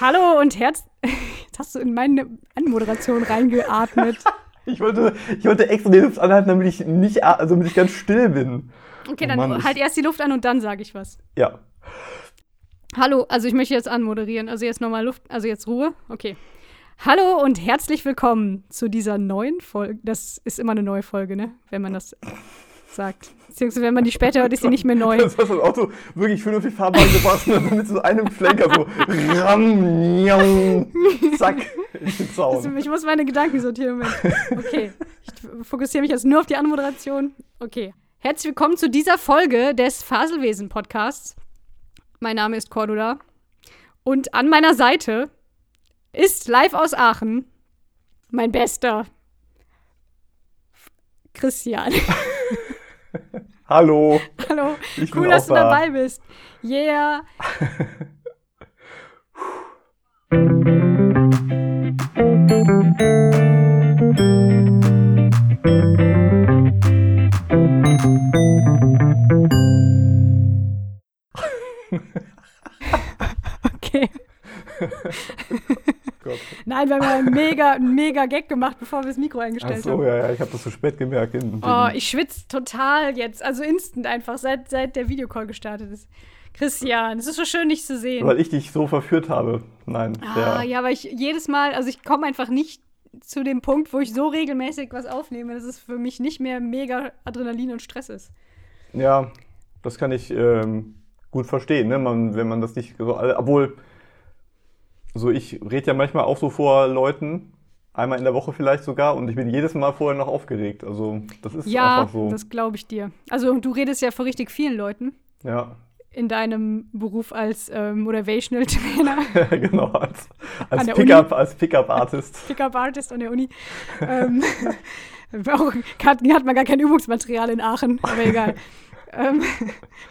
Hallo und Herz. Jetzt hast du in meine Anmoderation reingeatmet. Ich wollte, ich wollte extra die Luft anhalten, damit ich nicht, also damit ich ganz still bin. Okay, Oh dann Mann, ich- halt erst die Luft an und dann sage ich was. Ja. Hallo, also ich möchte jetzt anmoderieren. Also jetzt nochmal Luft, also jetzt Ruhe. Okay. Hallo und herzlich willkommen zu dieser neuen Folge. Das ist immer eine neue Folge, ne? Wenn man das sagt. Beziehungsweise wenn man die später hört, ist sie nicht mehr neu. Das hast das Auto wirklich die Fahrbahn gebracht und mit so einem Schlenker so ram, njong, zack, in den Also, Zaun. ich muss meine Gedanken sortieren. Okay, ich fokussiere mich jetzt nur auf die Anmoderation. Okay. Herzlich willkommen zu dieser Folge des Faselwesen-Podcasts. Mein Name ist Cordula. Und an meiner Seite ist live aus Aachen mein Bester Christian. Hallo. Hallo. Ich bin cool, dass du da. dabei bist. Yeah. Okay. Nein, wir haben ja einen mega, einen mega Gag gemacht, bevor wir das Mikro eingestellt so, haben. ja, ja, ich habe das zu spät gemerkt. Den, Oh, ich schwitze total jetzt. Also instant einfach, seit, seit der Videocall gestartet ist. Christian, es ist so schön, dich zu sehen. weil ich dich so verführt habe. Nein, ah, ja, weil ich jedes Mal, also ich komme einfach nicht zu dem Punkt, wo ich so regelmäßig was aufnehme, dass es für mich nicht mehr mega Adrenalin und Stress ist. ja, das kann ich ähm, gut verstehen, ne? man, wenn man das nicht so, obwohl, so ich rede ja manchmal auch so vor Leuten, einmal in der Woche vielleicht sogar, und ich bin jedes Mal vorher noch aufgeregt. Also das ist Ja, einfach so. das glaube ich dir. Also du redest ja vor richtig vielen Leuten ja, in deinem Beruf als ähm, Motivational Trainer, genau, als, als Pickup, Pickup-Artist. Pickup Artist an der Uni. ähm, auch, hat, hat man gar kein Übungsmaterial in Aachen, aber egal. ähm,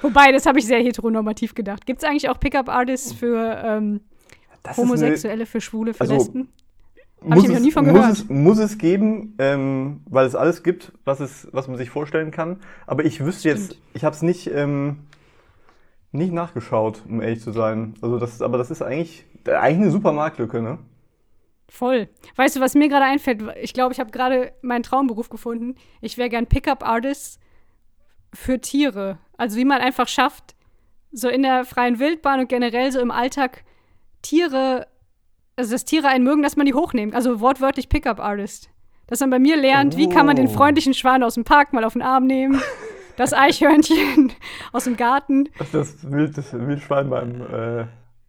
wobei, das habe ich sehr heteronormativ gedacht. Gibt es eigentlich auch Pickup Artists für ähm, Das ist eine- Homosexuelle, für Schwule, für Also, Lesben? Hab muss ich noch es- nie von muss gehört. Es, muss es geben, ähm, weil es alles gibt, was, es, was man sich vorstellen kann. Aber ich wüsste jetzt, Stimmt. ich habe es nicht, ähm, nicht nachgeschaut, um ehrlich zu sein. Also das, aber das ist eigentlich, eigentlich eine super Marktlücke, ne? Voll. Weißt du, was mir gerade einfällt? Ich glaube, ich habe gerade meinen Traumberuf gefunden. Ich wäre gern Pickup Artist für Tiere. Also wie man einfach schafft, so in der freien Wildbahn und generell so im Alltag Tiere, also dass Tiere einen mögen, dass man die hochnehmen. Also wortwörtlich Pickup Artist. Dass man bei mir lernt, wie kann man den Oh. freundlichen Schwan aus dem Park mal auf den Arm nehmen. Das Eichhörnchen aus dem Garten. Das das, Wild, das Wildschwein beim äh,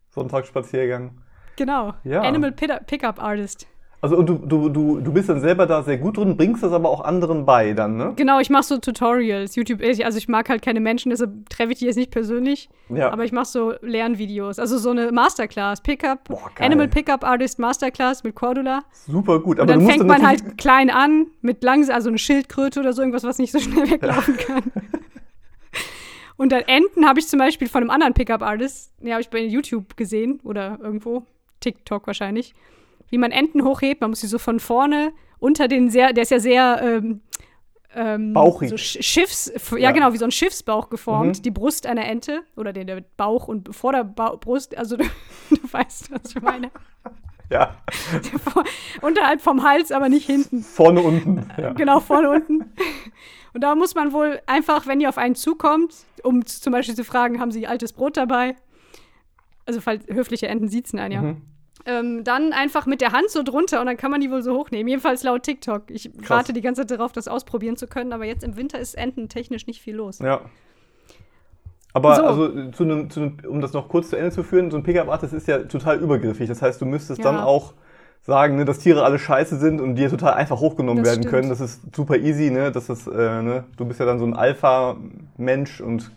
Sonntagsspaziergang. Genau. Ja. Animal Pickup Artist. Also und du, du, du, du bist dann selber da sehr gut drin, bringst das aber auch anderen bei dann, ne? Genau, ich mache so Tutorials. YouTube, also ich mag halt keine Menschen, deshalb treffe ich die jetzt nicht persönlich. Ja. Aber ich mache so Lernvideos. Also so eine Masterclass. Pickup, Boah. Animal Pickup Artist Masterclass mit Cordula. Super gut. Und Aber dann du musst fängt dann man halt klein an, mit langsam, also eine Schildkröte oder so, irgendwas, was nicht so schnell weglaufen kann. Und dann Enten habe ich zum Beispiel von einem anderen Pickup Artist, den habe ich bei YouTube gesehen oder irgendwo, TikTok wahrscheinlich, wie man Enten hochhebt. Man muss sie so von vorne unter den sehr, der ist ja sehr ähm, ähm, Bauchig. So Sch- Schiffs, ja. Ja. genau, wie so ein Schiffsbauch geformt, Mhm. die Brust einer Ente oder der, der Bauch und Vorderbrust, also du, du weißt, was ich meine. Ja, Vor- Unterhalb vom Hals, aber nicht hinten. vorne unten. Ja. Genau, vorne unten. Und da muss man wohl einfach, wenn ihr auf einen zukommt, um zum Beispiel zu fragen, haben sie altes Brot dabei? Also falls höfliche Enten siezen einen, ja. Mhm. Ähm, dann einfach mit der Hand so drunter und dann kann man die wohl so hochnehmen. Jedenfalls laut TikTok. Ich Krass. warte die ganze Zeit darauf, das ausprobieren zu können, aber jetzt im Winter ist ententechnisch nicht viel los. Ja. Aber So. also zu einem, zu einem, um das noch kurz zu Ende zu führen, so ein Pickup-Artist ist ja total übergriffig. Das heißt, du müsstest Ja. dann auch sagen, ne, dass Tiere alle scheiße sind und die total einfach hochgenommen Das werden stimmt. können. Das ist super easy, ne? Das ist, äh, ne? Du bist ja dann so ein Alpha-Mensch und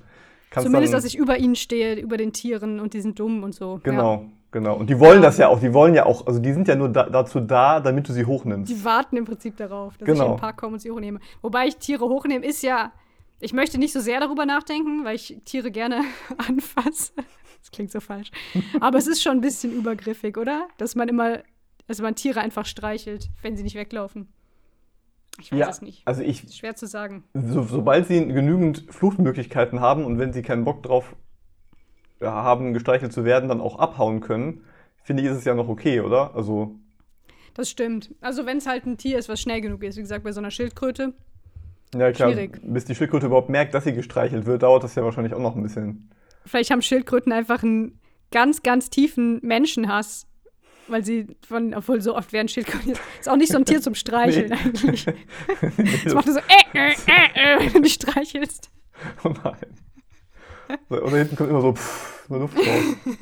kannst Zumindest, dann. dass ich über ihnen stehe, über den Tieren und die sind dumm und so. Ja. Genau. Und die wollen das ja auch. Die wollen ja auch, also die sind ja nur da, dazu da, damit du sie hochnimmst. Die warten im Prinzip darauf, dass ich Genau. in den Park komme und sie hochnehme. Wobei ich Tiere hochnehmen ist ja, ich möchte nicht so sehr darüber nachdenken, weil ich Tiere gerne anfasse. Das klingt so falsch. Aber es ist schon ein bisschen übergriffig, oder? Dass man immer, dass man Tiere einfach streichelt, wenn sie nicht weglaufen. Ich weiß ja, es nicht. also ich, Ist schwer zu sagen. so, sobald sie genügend Fluchtmöglichkeiten haben und wenn sie keinen Bock drauf haben, gestreichelt zu werden, dann auch abhauen können, finde ich, ist es ja noch okay, oder? Also, Das stimmt. Also wenn es halt ein Tier ist, was schnell genug ist, wie gesagt, bei so einer Schildkröte. ja klar, Schwierig. bis die Schildkröte überhaupt merkt, dass sie gestreichelt wird, dauert das ja wahrscheinlich auch noch ein bisschen. Vielleicht haben Schildkröten einfach einen ganz, ganz tiefen Menschenhass. Weil sie von, obwohl so oft werden Schildkröten. Ist auch nicht so ein Tier zum Streicheln Nee. eigentlich. Das macht so, äh, äh, äh, äh, wenn du dich streichelst. Oh nein. Und da hinten kommt immer so pff, eine Luft raus.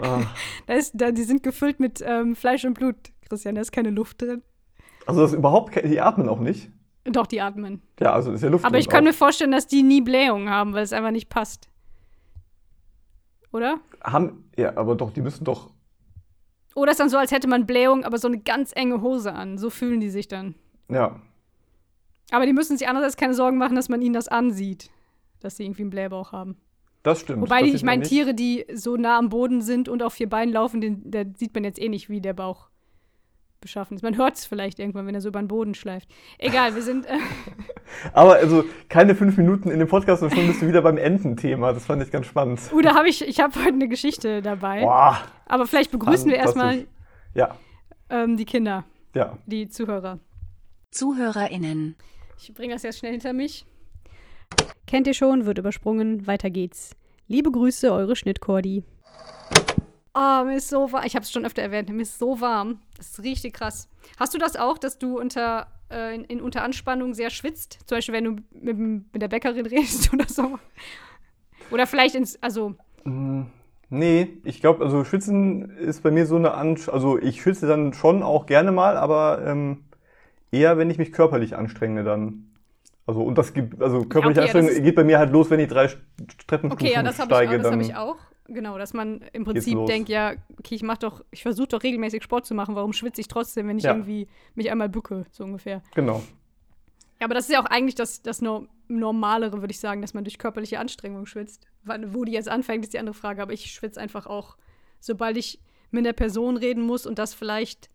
Ah. Da ist, da, die sind gefüllt mit ähm, Fleisch und Blut, Christian. Da ist keine Luft drin. Also das ist überhaupt die atmen auch nicht. Doch, die atmen. Ja, also ist ja Luft Aber ich kann auch. mir vorstellen, dass die nie Blähungen haben, weil es einfach nicht passt. Oder? haben ja, aber doch, die müssen doch Oder ist dann so, als hätte man Blähung, aber so eine ganz enge Hose an. So fühlen die sich dann. ja, Aber die müssen sich andererseits keine Sorgen machen, dass man ihnen das ansieht, dass sie irgendwie einen Blähbauch haben. Das stimmt. Wobei, das ich meine. Tiere, die so nah am Boden sind und auf vier Beinen laufen, den, da sieht man jetzt eh nicht, wie der Bauch beschaffen ist. Man hört es vielleicht irgendwann, wenn er so über den Boden schleift. Egal, wir sind. Äh, Aber also keine fünf Minuten in dem Podcast und schon bist du wieder beim Ententhema. Das fand ich ganz spannend. uh, da habe ich, ich habe heute eine Geschichte dabei. Boah. Aber vielleicht begrüßen wir erstmal. Ja, ähm, die Kinder, ja. die Zuhörer. ZuhörerInnen. Ich bringe das jetzt schnell hinter mich. Kennt ihr schon, wird übersprungen, weiter geht's. Liebe Grüße, eure Schnittkordi. Oh, mir ist so warm. Ich habe es schon öfter erwähnt, mir ist so warm. Das ist richtig krass. Hast du das auch, dass du unter, äh, in, in unter Anspannung sehr schwitzt? Zum Beispiel, wenn du mit, mit der Bäckerin redest oder so. Oder vielleicht ins, also, Mm, Nee, ich glaube, also Schwitzen ist bei mir so eine Ansch also ich schwitze dann schon auch gerne mal, aber ähm, eher, wenn ich mich körperlich anstrenge dann. Also und das gibt, also körperliche okay, ja, Anstrengung das ist- geht bei mir halt los, wenn ich drei Treppenstufen okay, ja, das habe ich, steige. auch- das dann, hab ich auch. Genau, dass man im Prinzip denkt, ja, okay, ich mach doch, ich versuche doch regelmäßig Sport zu machen, warum schwitze ich trotzdem, wenn ich Ja. irgendwie mich einmal bücke, so ungefähr. Genau. Ja, aber das ist ja auch eigentlich das, das no Normalere, würde ich sagen, dass man durch körperliche Anstrengung schwitzt. Wo die jetzt anfängt, ist die andere Frage. Aber ich schwitze einfach auch, sobald ich mit der Person reden muss und das vielleicht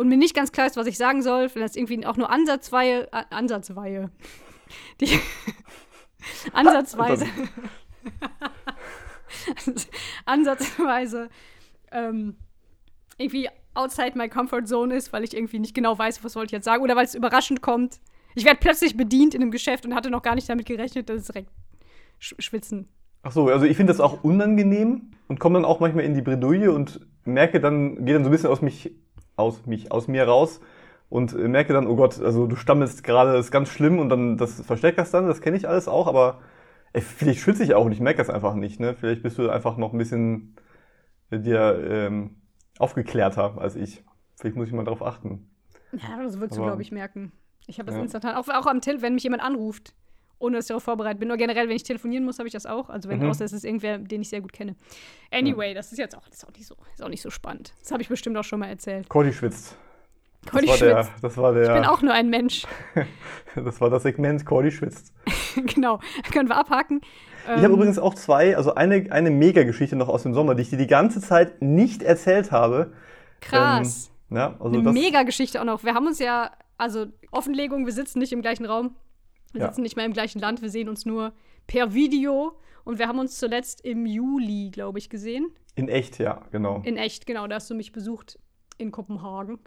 und mir nicht ganz klar ist, was ich sagen soll, wenn das irgendwie auch nur Ansatzweihe, A- Ansatzweihe, die Ansatzweise, Ansatzweise ähm, irgendwie outside my comfort zone ist, weil ich irgendwie nicht genau weiß, was soll ich jetzt sagen oder weil es überraschend kommt. Ich werde plötzlich bedient in einem Geschäft und hatte noch gar nicht damit gerechnet, dass es direkt sch schwitzen. Ach so, also ich finde das auch unangenehm und komme dann auch manchmal in die Bredouille und merke dann, gehe dann so ein bisschen aus mich, aus mich, aus mir raus und merke dann, oh Gott, also du stammelst gerade, das ist ganz schlimm und dann das versteckt das dann, das kenne ich alles auch, aber ey, vielleicht schwitze ich auch und ich merke das einfach nicht, ne? Vielleicht bist du einfach noch ein bisschen dir ähm, aufgeklärter als ich. Vielleicht muss ich mal drauf achten. Ja, das würdest du, Aber- glaube ich, merken. Ich habe das Ja. instantan. Auch, auch am Telefon, wenn mich jemand anruft, ohne dass ich darauf vorbereitet bin. Nur generell, wenn ich telefonieren muss, habe ich das auch. Also wenn Mhm. außer es ist irgendwer, den ich sehr gut kenne. Anyway, das ist jetzt auch, das ist auch, nicht, so, ist auch nicht so spannend. Das habe ich bestimmt auch schon mal erzählt. Cordy schwitzt. Das Cordy war der, schwitzt. das war Ich bin der, auch nur ein Mensch. das war das Segment Cordy schwitzt. genau. Können wir abhaken. Ich habe Ähm, übrigens auch zwei, also eine, eine Mega-Geschichte noch aus dem Sommer, die ich dir die ganze Zeit nicht erzählt habe. Krass. Ähm, ja, also Eine das, Mega-Geschichte auch noch. Wir haben uns ja, also Offenlegung, wir sitzen nicht im gleichen Raum. Wir Ja. sitzen nicht mehr im gleichen Land. Wir sehen uns nur per Video. Und wir haben uns zuletzt im Juli, glaube ich, gesehen. In echt, ja, genau. In echt, genau. Da hast du mich besucht in Kopenhagen.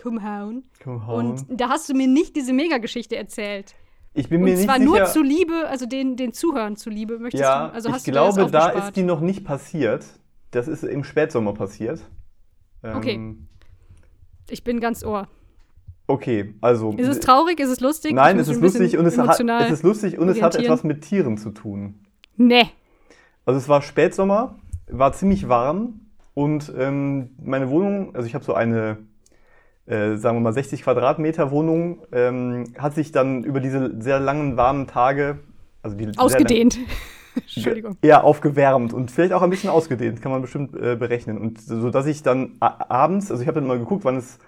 Kopenhagen. Komm, Und da hast du mir nicht diese Mega-Geschichte erzählt. ich bin mir Und nicht zwar sicher. nur zuliebe, also den, den Zuhörern zuliebe, möchtest ja, du. Also ich hast du glaube, da ist die noch nicht passiert. Das ist im Spätsommer passiert. Ähm, Okay. Ich bin ganz ohr. Okay, also. Ist es traurig? Ist es lustig? Nein, es ist lustig und es hat, es ist lustig und es hat etwas mit Tieren zu tun. Nee. Also es war Spätsommer, war ziemlich warm und ähm, meine Wohnung, also ich habe so eine, äh, sagen wir mal 60 Quadratmeter Wohnung, ähm, hat sich dann über diese sehr langen warmen Tage, also die Ausgedehnt. Entschuldigung. eher aufgewärmt und vielleicht auch ein bisschen ausgedehnt, kann man bestimmt äh, berechnen. Und so dass ich dann abends, also ich habe dann mal geguckt, wann es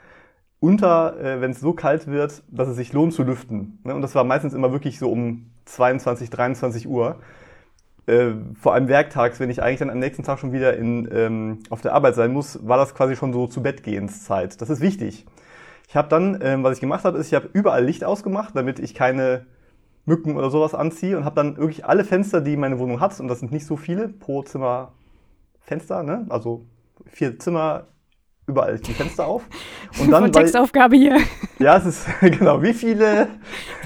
unter, äh, wenn es so kalt wird, dass es sich lohnt zu lüften. Ne? Und das war meistens immer wirklich so um 22, 23 Uhr. Äh, vor allem werktags, wenn ich eigentlich dann am nächsten Tag schon wieder in, ähm, auf der Arbeit sein muss, war das quasi schon so zu Bettgehenszeit. Das ist wichtig. Ich habe dann, ähm, was ich gemacht habe, ist, ich habe überall Licht ausgemacht, damit ich keine Mücken oder sowas anziehe und habe dann wirklich alle Fenster, die meine Wohnung hat, und das sind nicht so viele pro Zimmer Fenster, ne? also vier Zimmer, überall die Fenster auf. Und dann, Textaufgabe hier. ja, es ist, genau, wie viele,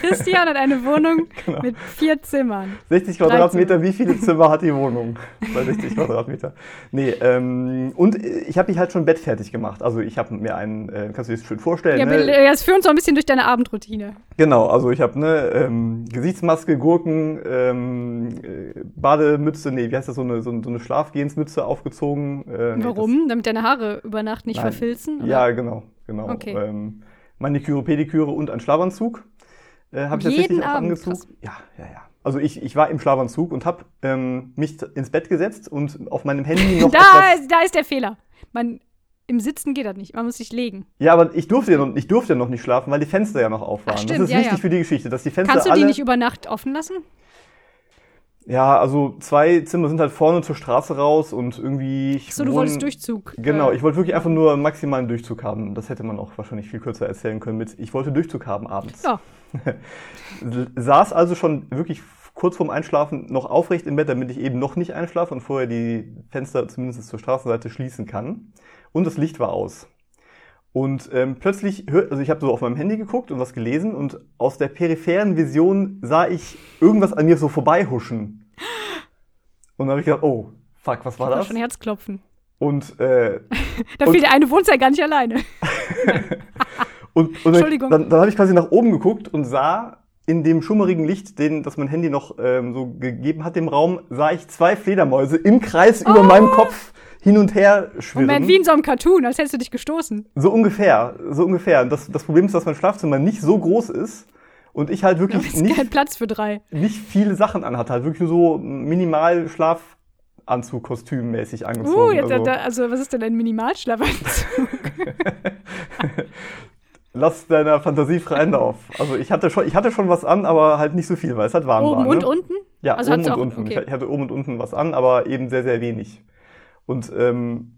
Christian hat eine Wohnung Genau. mit vier Zimmern. 60 Drei Quadratmeter, wie viele Zimmer hat die Wohnung? Bei 60 Quadratmeter. Nee, ähm, und ich habe mich halt schon Bett fertig gemacht. Also ich habe mir einen, äh, kannst du dir das schön vorstellen, Ja, ne? Jetzt führ uns doch ein bisschen durch deine Abendroutine. Genau, also ich habe ne ähm, Gesichtsmaske, Gurken, ähm, äh, Bademütze, nee, wie heißt das, so eine, so eine, so eine Schlafgehensmütze aufgezogen. Äh, nee, Warum? Damit deine Haare über Nacht nicht Nein. verfilzen? Oder? ja, genau, genau. Okay. Ähm, Maniküre, Pediküre und ein Schlafanzug. Äh, habe ich tatsächlich auch Abend, angezogen. krass. Ja, ja, ja. Also ich, ich war im Schlafanzug und habe ähm, mich ins Bett gesetzt und auf meinem Handy noch Da, etwas ist- da ist der Fehler. Man, Im Sitzen geht das nicht. Man muss sich legen. Ja, aber ich durfte ja noch, ich durfte ja noch nicht schlafen, weil die Fenster ja noch auf waren. Ach, stimmt, das ist ja, wichtig ja. für die Geschichte, dass die Fenster Kannst du alle. die nicht über Nacht offen lassen? Ja, also zwei Zimmer sind halt vorne zur Straße raus und irgendwie. ich So, du wolltest Durchzug. Genau, ich wollte wirklich einfach nur maximalen Durchzug haben. Das hätte man auch wahrscheinlich viel kürzer erzählen können mit, ich wollte Durchzug haben abends. Ja. Saß also schon wirklich kurz vorm Einschlafen noch aufrecht im Bett, damit ich eben noch nicht einschlafe und vorher die Fenster zumindest zur Straßenseite schließen kann. Und das Licht war aus. Und ähm, plötzlich, hör, also ich habe so auf meinem Handy geguckt und was gelesen und aus der peripheren Vision sah ich irgendwas an mir so vorbeihuschen. Und dann habe ich gedacht, oh, fuck, was war war das? schon Herzklopfen. Und äh, Da Und- fiel der eine wohnt ja gar nicht alleine. Und, und dann, Entschuldigung. dann, dann habe ich quasi nach oben geguckt und sah in dem schummerigen Licht, den, das mein Handy noch ähm, so gegeben hat, dem Raum, sah ich zwei Fledermäuse im Kreis über meinem Kopf hin und her schwirren. Moment, wie in so einem Cartoon, als hättest du dich gestoßen. So ungefähr, so ungefähr. Das, das Problem ist, dass mein Schlafzimmer nicht so groß ist und ich halt wirklich kein nicht, Platz für drei. nicht viele Sachen anhatte, halt wirklich nur so minimal Schlafanzug, kostümmäßig angezogen. Uh, jetzt, also, da, also was ist denn ein Minimalschlafanzug? lass deiner Fantasie freien Lauf. Also ich hatte schon, ich hatte schon was an, aber halt nicht so viel, weil es halt warm war. Oben ne? und unten? Ja, Also oben und auch- unten. okay. Ich hatte oben und unten was an, aber eben sehr, sehr wenig. Und ähm,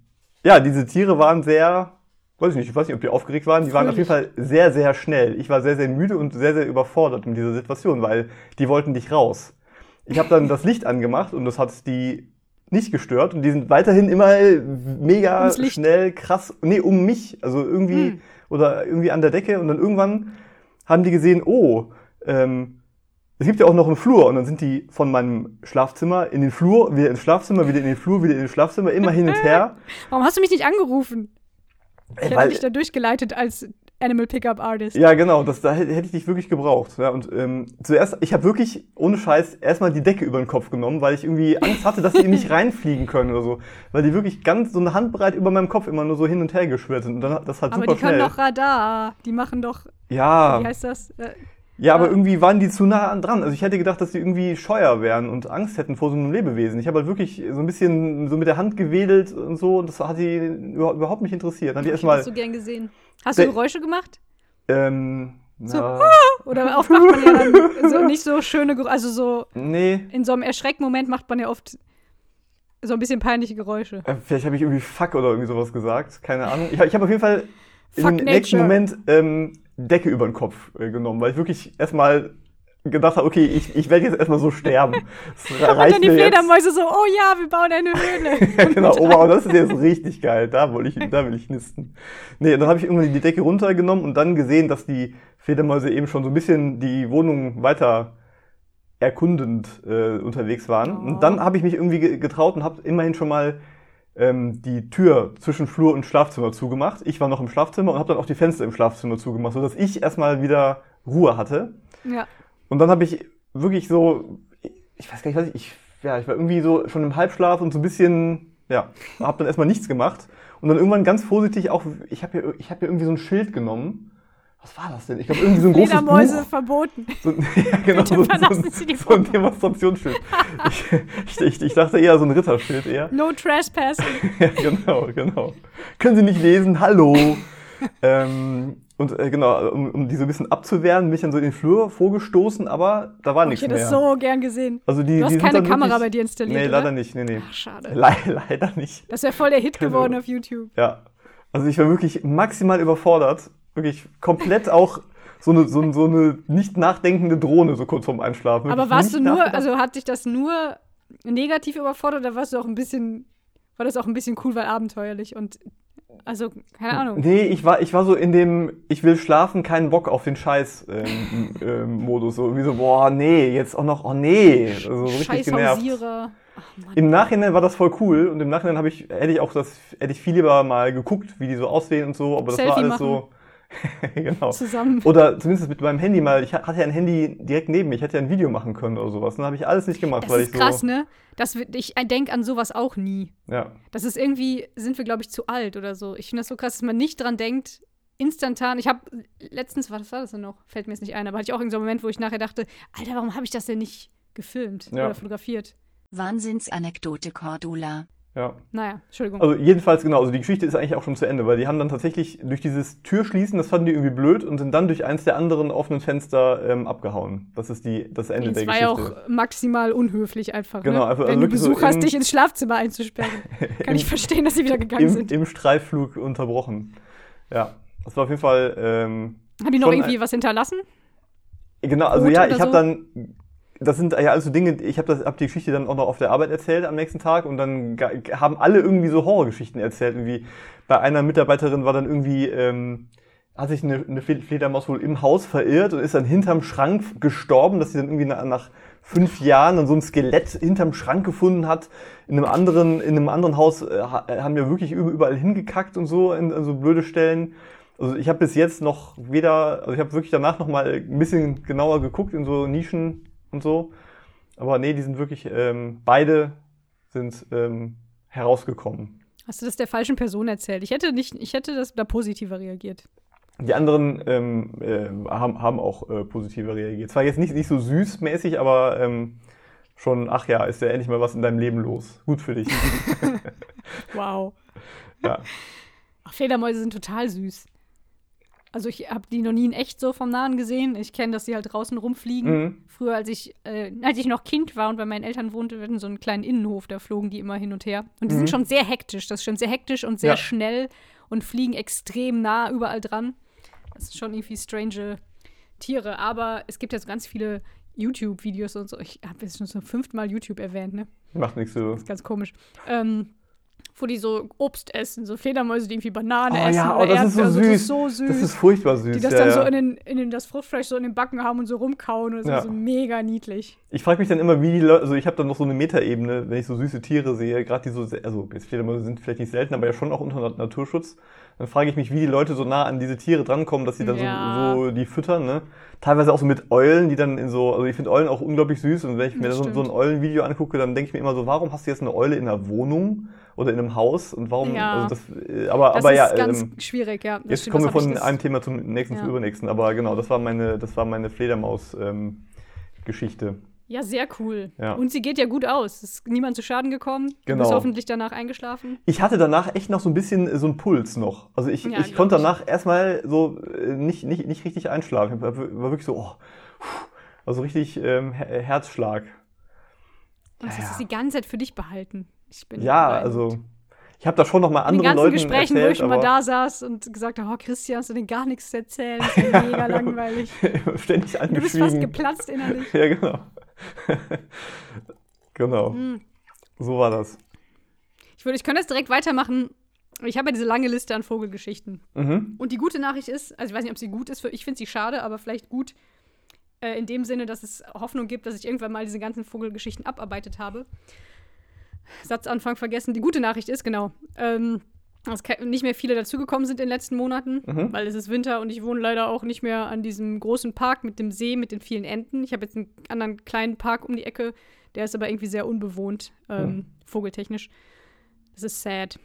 ja, diese Tiere waren sehr, weiß ich nicht, ich weiß nicht, ob die aufgeregt waren, die waren auf jeden Fall sehr, sehr schnell. Ich war sehr, sehr müde und sehr, sehr überfordert mit dieser Situation, weil die wollten dich raus. Ich habe dann das Licht angemacht und das hat die nicht gestört und die sind weiterhin immer mega schnell, krass, nee, um mich, also irgendwie Hm. oder irgendwie an der Decke und dann irgendwann haben die gesehen, oh, ähm, es gibt ja auch noch einen Flur und dann sind die von meinem Schlafzimmer in den Flur, wieder ins Schlafzimmer, wieder in den Flur, wieder in den Schlafzimmer, immer hin und her. Warum hast du mich nicht angerufen? Ich Ey, hätte dich da durchgeleitet als Animal Pickup Artist. ja, genau, das, da hätte ich dich wirklich gebraucht. Ja, und ähm, zuerst, ich habe wirklich ohne Scheiß erstmal die Decke über den Kopf genommen, weil ich irgendwie Angst hatte, dass die nicht reinfliegen können oder so. Weil die wirklich ganz so eine Handbreit über meinem Kopf immer nur so hin und her geschwirrt sind. Und dann hat das halt Aber super die können schnell. doch Radar. Die machen doch, ja, wie heißt das? Ja, aber irgendwie waren die zu nah an dran. Also ich hätte gedacht, dass die irgendwie scheuer wären und Angst hätten vor so einem Lebewesen. Ich habe halt wirklich so ein bisschen so mit der Hand gewedelt und so. Und das hat die über- überhaupt nicht interessiert. Haben die erstmal. so gern gesehen. Hast du Geräusche gemacht? Ähm, So, na, Oder oft macht man ja dann so nicht so schöne Geräusche, also so nee. in so einem Erschreckmoment macht man ja oft so ein bisschen peinliche Geräusche. Äh, Vielleicht habe ich irgendwie Fuck oder irgendwie sowas gesagt. Keine Ahnung. Ich, ich habe auf jeden Fall Fuck im nächsten nature. Moment ähm, Decke über den Kopf äh, genommen, weil ich wirklich erstmal gedacht habe, okay, ich, ich werde jetzt erstmal so sterben. Das Und dann reicht die. Fledermäuse so, oh ja, wir bauen eine Höhle. Genau, oh wow, das ist jetzt richtig geil. Da will ich, da will ich nisten. Nee, dann habe ich irgendwann die Decke runtergenommen und dann gesehen, dass die Fledermäuse eben schon so ein bisschen die Wohnung weiter erkundend äh, unterwegs waren. Oh. Und dann habe ich mich irgendwie ge- getraut und habe immerhin schon mal ähm, die Tür zwischen Flur und Schlafzimmer zugemacht. Ich war noch im Schlafzimmer und habe dann auch die Fenster im Schlafzimmer zugemacht, sodass ich erstmal wieder Ruhe hatte. ja. Und dann habe ich wirklich so, ich weiß gar nicht, was ich, ich, ja, ich war irgendwie so schon im Halbschlaf und so ein bisschen, ja, habe dann erstmal nichts gemacht. Und dann irgendwann ganz vorsichtig auch, ich habe hier, ich hab hier irgendwie so ein Schild genommen. Was war das denn? Ich glaube, irgendwie so ein großes Fledermäuse Buch. verboten. So, ja, genau, Bitte so, so, verlassen Sie die so ein. Demonstrationsschild. ich, ich, ich, ich dachte eher so ein Ritterschild eher. No trespassing. ja, genau, genau. Können Sie nicht lesen? Hallo. ähm, und äh, genau, um, um die so ein bisschen abzuwehren, bin ich dann so in den Flur vorgestoßen, aber da war Ich nichts hätte mehr. das so gern gesehen. also die, Du hast die keine Kamera wirklich, bei dir installiert, Nee, oder? leider nicht. Nee, nee. Ach, schade. Le leider nicht. Das wäre voll der Hit Keine- geworden auf YouTube. Ja. Also ich war wirklich maximal überfordert. Wirklich komplett auch so eine, so, so eine nicht nachdenkende Drohne, so kurz vorm Einschlafen. Aber warst du nur, also hat dich das nur negativ überfordert oder warst du auch ein bisschen war das auch ein bisschen cool, weil abenteuerlich und also, keine Ahnung. Nee, ich war, ich war so in dem, ich will schlafen, keinen Bock auf den Scheiß ähm, ähm, Modus. So wie so, boah, nee, jetzt auch noch, oh nee. Also so richtig genervt. Ach. Im Nachhinein war das voll cool und im Nachhinein habe ich, hätte ich auch das, hätte ich viel lieber mal geguckt, wie die so aussehen und so, aber das war Selfie alles so. genau. Zusammen. Oder zumindest mit meinem Handy mal, ich hatte ja ein Handy direkt neben mir, ich hätte ja ein Video machen können oder sowas. Dann habe ich alles nicht gemacht, Das weil ist ich krass, so. ne? Das, wird- ich denke an sowas auch nie. Ja. Das ist irgendwie, sind wir, glaube ich, zu alt oder so. Ich finde das so krass, dass man nicht dran denkt, instantan. Ich habe letztens, was war das denn noch? Fällt mir jetzt nicht ein, aber hatte ich auch irgendeinen Moment, wo ich nachher dachte, Alter, warum habe ich das denn nicht gefilmt Ja. oder fotografiert? Wahnsinnsanekdote Cordula. Ja. Naja, Entschuldigung. Also jedenfalls genau, also die Geschichte ist eigentlich auch schon zu Ende, weil die haben dann tatsächlich durch dieses Türschließen, das fanden die irgendwie blöd und sind dann durch eins der anderen offenen Fenster ähm, abgehauen. Das ist die, das Ende das der war ja Geschichte. auch maximal unhöflich einfach. Genau, ne? einfach- Wenn also du wirklich so Besuch hast, im- dich ins Schlafzimmer einzusperren. Kann ich verstehen, dass sie wieder gegangen Im, sind. Im Streifflug unterbrochen. Ja, das war auf jeden Fall. Ähm, Haben die noch irgendwie was hinterlassen? Genau, also Brot ja, ich habe so? dann, das sind ja alles so Dinge, ich habe hab die Geschichte dann auch noch auf der Arbeit erzählt am nächsten Tag und dann haben alle irgendwie so Horrorgeschichten erzählt. Irgendwie bei einer Mitarbeiterin war dann irgendwie, ähm, hat sich eine, eine Fle- Fledermaus wohl im Haus verirrt und ist dann hinterm Schrank gestorben, dass sie dann irgendwie nach, nach fünf Jahren dann so ein Skelett hinterm Schrank gefunden hat. In einem anderen, in einem anderen Haus äh, ha- haben ja wirklich über- überall hingekackt und so, in, in so blöde Stellen. Also ich habe bis jetzt noch weder, also ich habe wirklich danach noch mal ein bisschen genauer geguckt in so Nischen und so. Aber nee, die sind wirklich, ähm, beide sind ähm, herausgekommen. Hast du das der falschen Person erzählt? Ich hätte nicht, ich hätte das da positiver reagiert. Die anderen ähm, äh, haben, haben auch äh, positiver reagiert. Zwar jetzt nicht, nicht so süßmäßig, aber ähm, schon, ach ja, ist ja endlich mal was in deinem Leben los. Gut für dich. Wow. ja. Ach, Fledermäuse sind total süß. Also ich habe die noch nie in echt so vom Nahen gesehen. Ich kenne, dass die halt draußen rumfliegen. Mhm. Früher, als ich, äh, als ich noch Kind war und bei meinen Eltern wohnte, wir hatten so einen kleinen Innenhof, da flogen die immer hin und her. Und die Mhm. sind schon sehr hektisch. Das ist schon sehr hektisch und sehr Ja. schnell und fliegen extrem nah überall dran. Das ist schon irgendwie strange Tiere. Aber es gibt jetzt ganz viele YouTube-Videos und so. Ich habe jetzt schon zum fünften Mal YouTube erwähnt, ne? Macht nichts so. Das ist ganz komisch. Ähm, wo die so Obst essen, so Fledermäuse, die irgendwie Banane Oh essen. ja, oder oh, das ist so Erdbeeren. süß. Das ist so süß. Das ist furchtbar süß. die das ja, dann ja. so in, den, in den, das Fruchtfleisch so in den Backen haben und so rumkauen. Und das Ja. ist so mega niedlich. Ich frage mich dann immer, wie die Leute, also ich habe dann noch so eine Metaebene, wenn ich so süße Tiere sehe, gerade die so, also jetzt Fledermäuse sind vielleicht nicht selten, aber ja schon auch unter Nat- Naturschutz. Dann frage ich mich, wie die Leute so nah an diese Tiere drankommen, dass sie dann Ja. so, so die füttern, ne? Teilweise auch so mit Eulen, die dann in so, also ich finde Eulen auch unglaublich süß und wenn ich mir so, so ein. Eulenvideo angucke, dann denke ich mir immer so, warum hast du jetzt eine Eule in einer Wohnung oder in einem Haus und warum, Ja. also das, äh, aber, Das aber ist ja, ganz ähm, schwierig, ja. Das Jetzt stimmt, kommen wir von einem Thema zum nächsten, Ja. zum übernächsten. Aber genau, das war meine, das war meine Fledermaus-Geschichte. Ja, sehr cool. Ja. Und sie geht ja gut aus. Ist niemand zu Schaden gekommen. Du Genau. bist hoffentlich danach eingeschlafen. ich hatte danach echt noch so ein bisschen äh, so einen Puls noch. Also ich, Ja, ich konnte ich. danach erstmal so äh, nicht, nicht, nicht richtig einschlafen. Ich war, wirklich so, oh, also richtig ähm, Her- Herzschlag. Und das Ja, ist ja. die ganze Zeit für dich behalten. Ich bin Ja, beeindruckt. also ich habe da schon noch mal In den anderen ganzen Leuten Gesprächen, erzählt, wo ich immer aber da saß und gesagt habe, oh Christian, hast du denn gar nichts zu erzählen? Das ist ja mega langweilig. ständig Du bist fast geplatzt innerlich. Ja, genau. genau. Hm. So war das. Ich würde, ich könnte jetzt direkt weitermachen. Ich habe ja diese lange Liste an Vogelgeschichten. Mhm. Und die gute Nachricht ist, also ich weiß nicht, ob sie gut ist, für, ich finde sie schade, aber vielleicht gut äh, in dem Sinne, dass es Hoffnung gibt, dass ich irgendwann mal diese ganzen Vogelgeschichten abarbeitet habe. Satzanfang vergessen. Die gute Nachricht ist, genau, ähm, dass nicht mehr viele dazugekommen sind in den letzten Monaten, Mhm. weil es ist Winter und ich wohne leider auch nicht mehr an diesem großen Park mit dem See, mit den vielen Enten. Ich habe jetzt einen anderen kleinen Park um die Ecke, der ist aber irgendwie sehr unbewohnt, ähm, Mhm. vogeltechnisch. Das ist sad.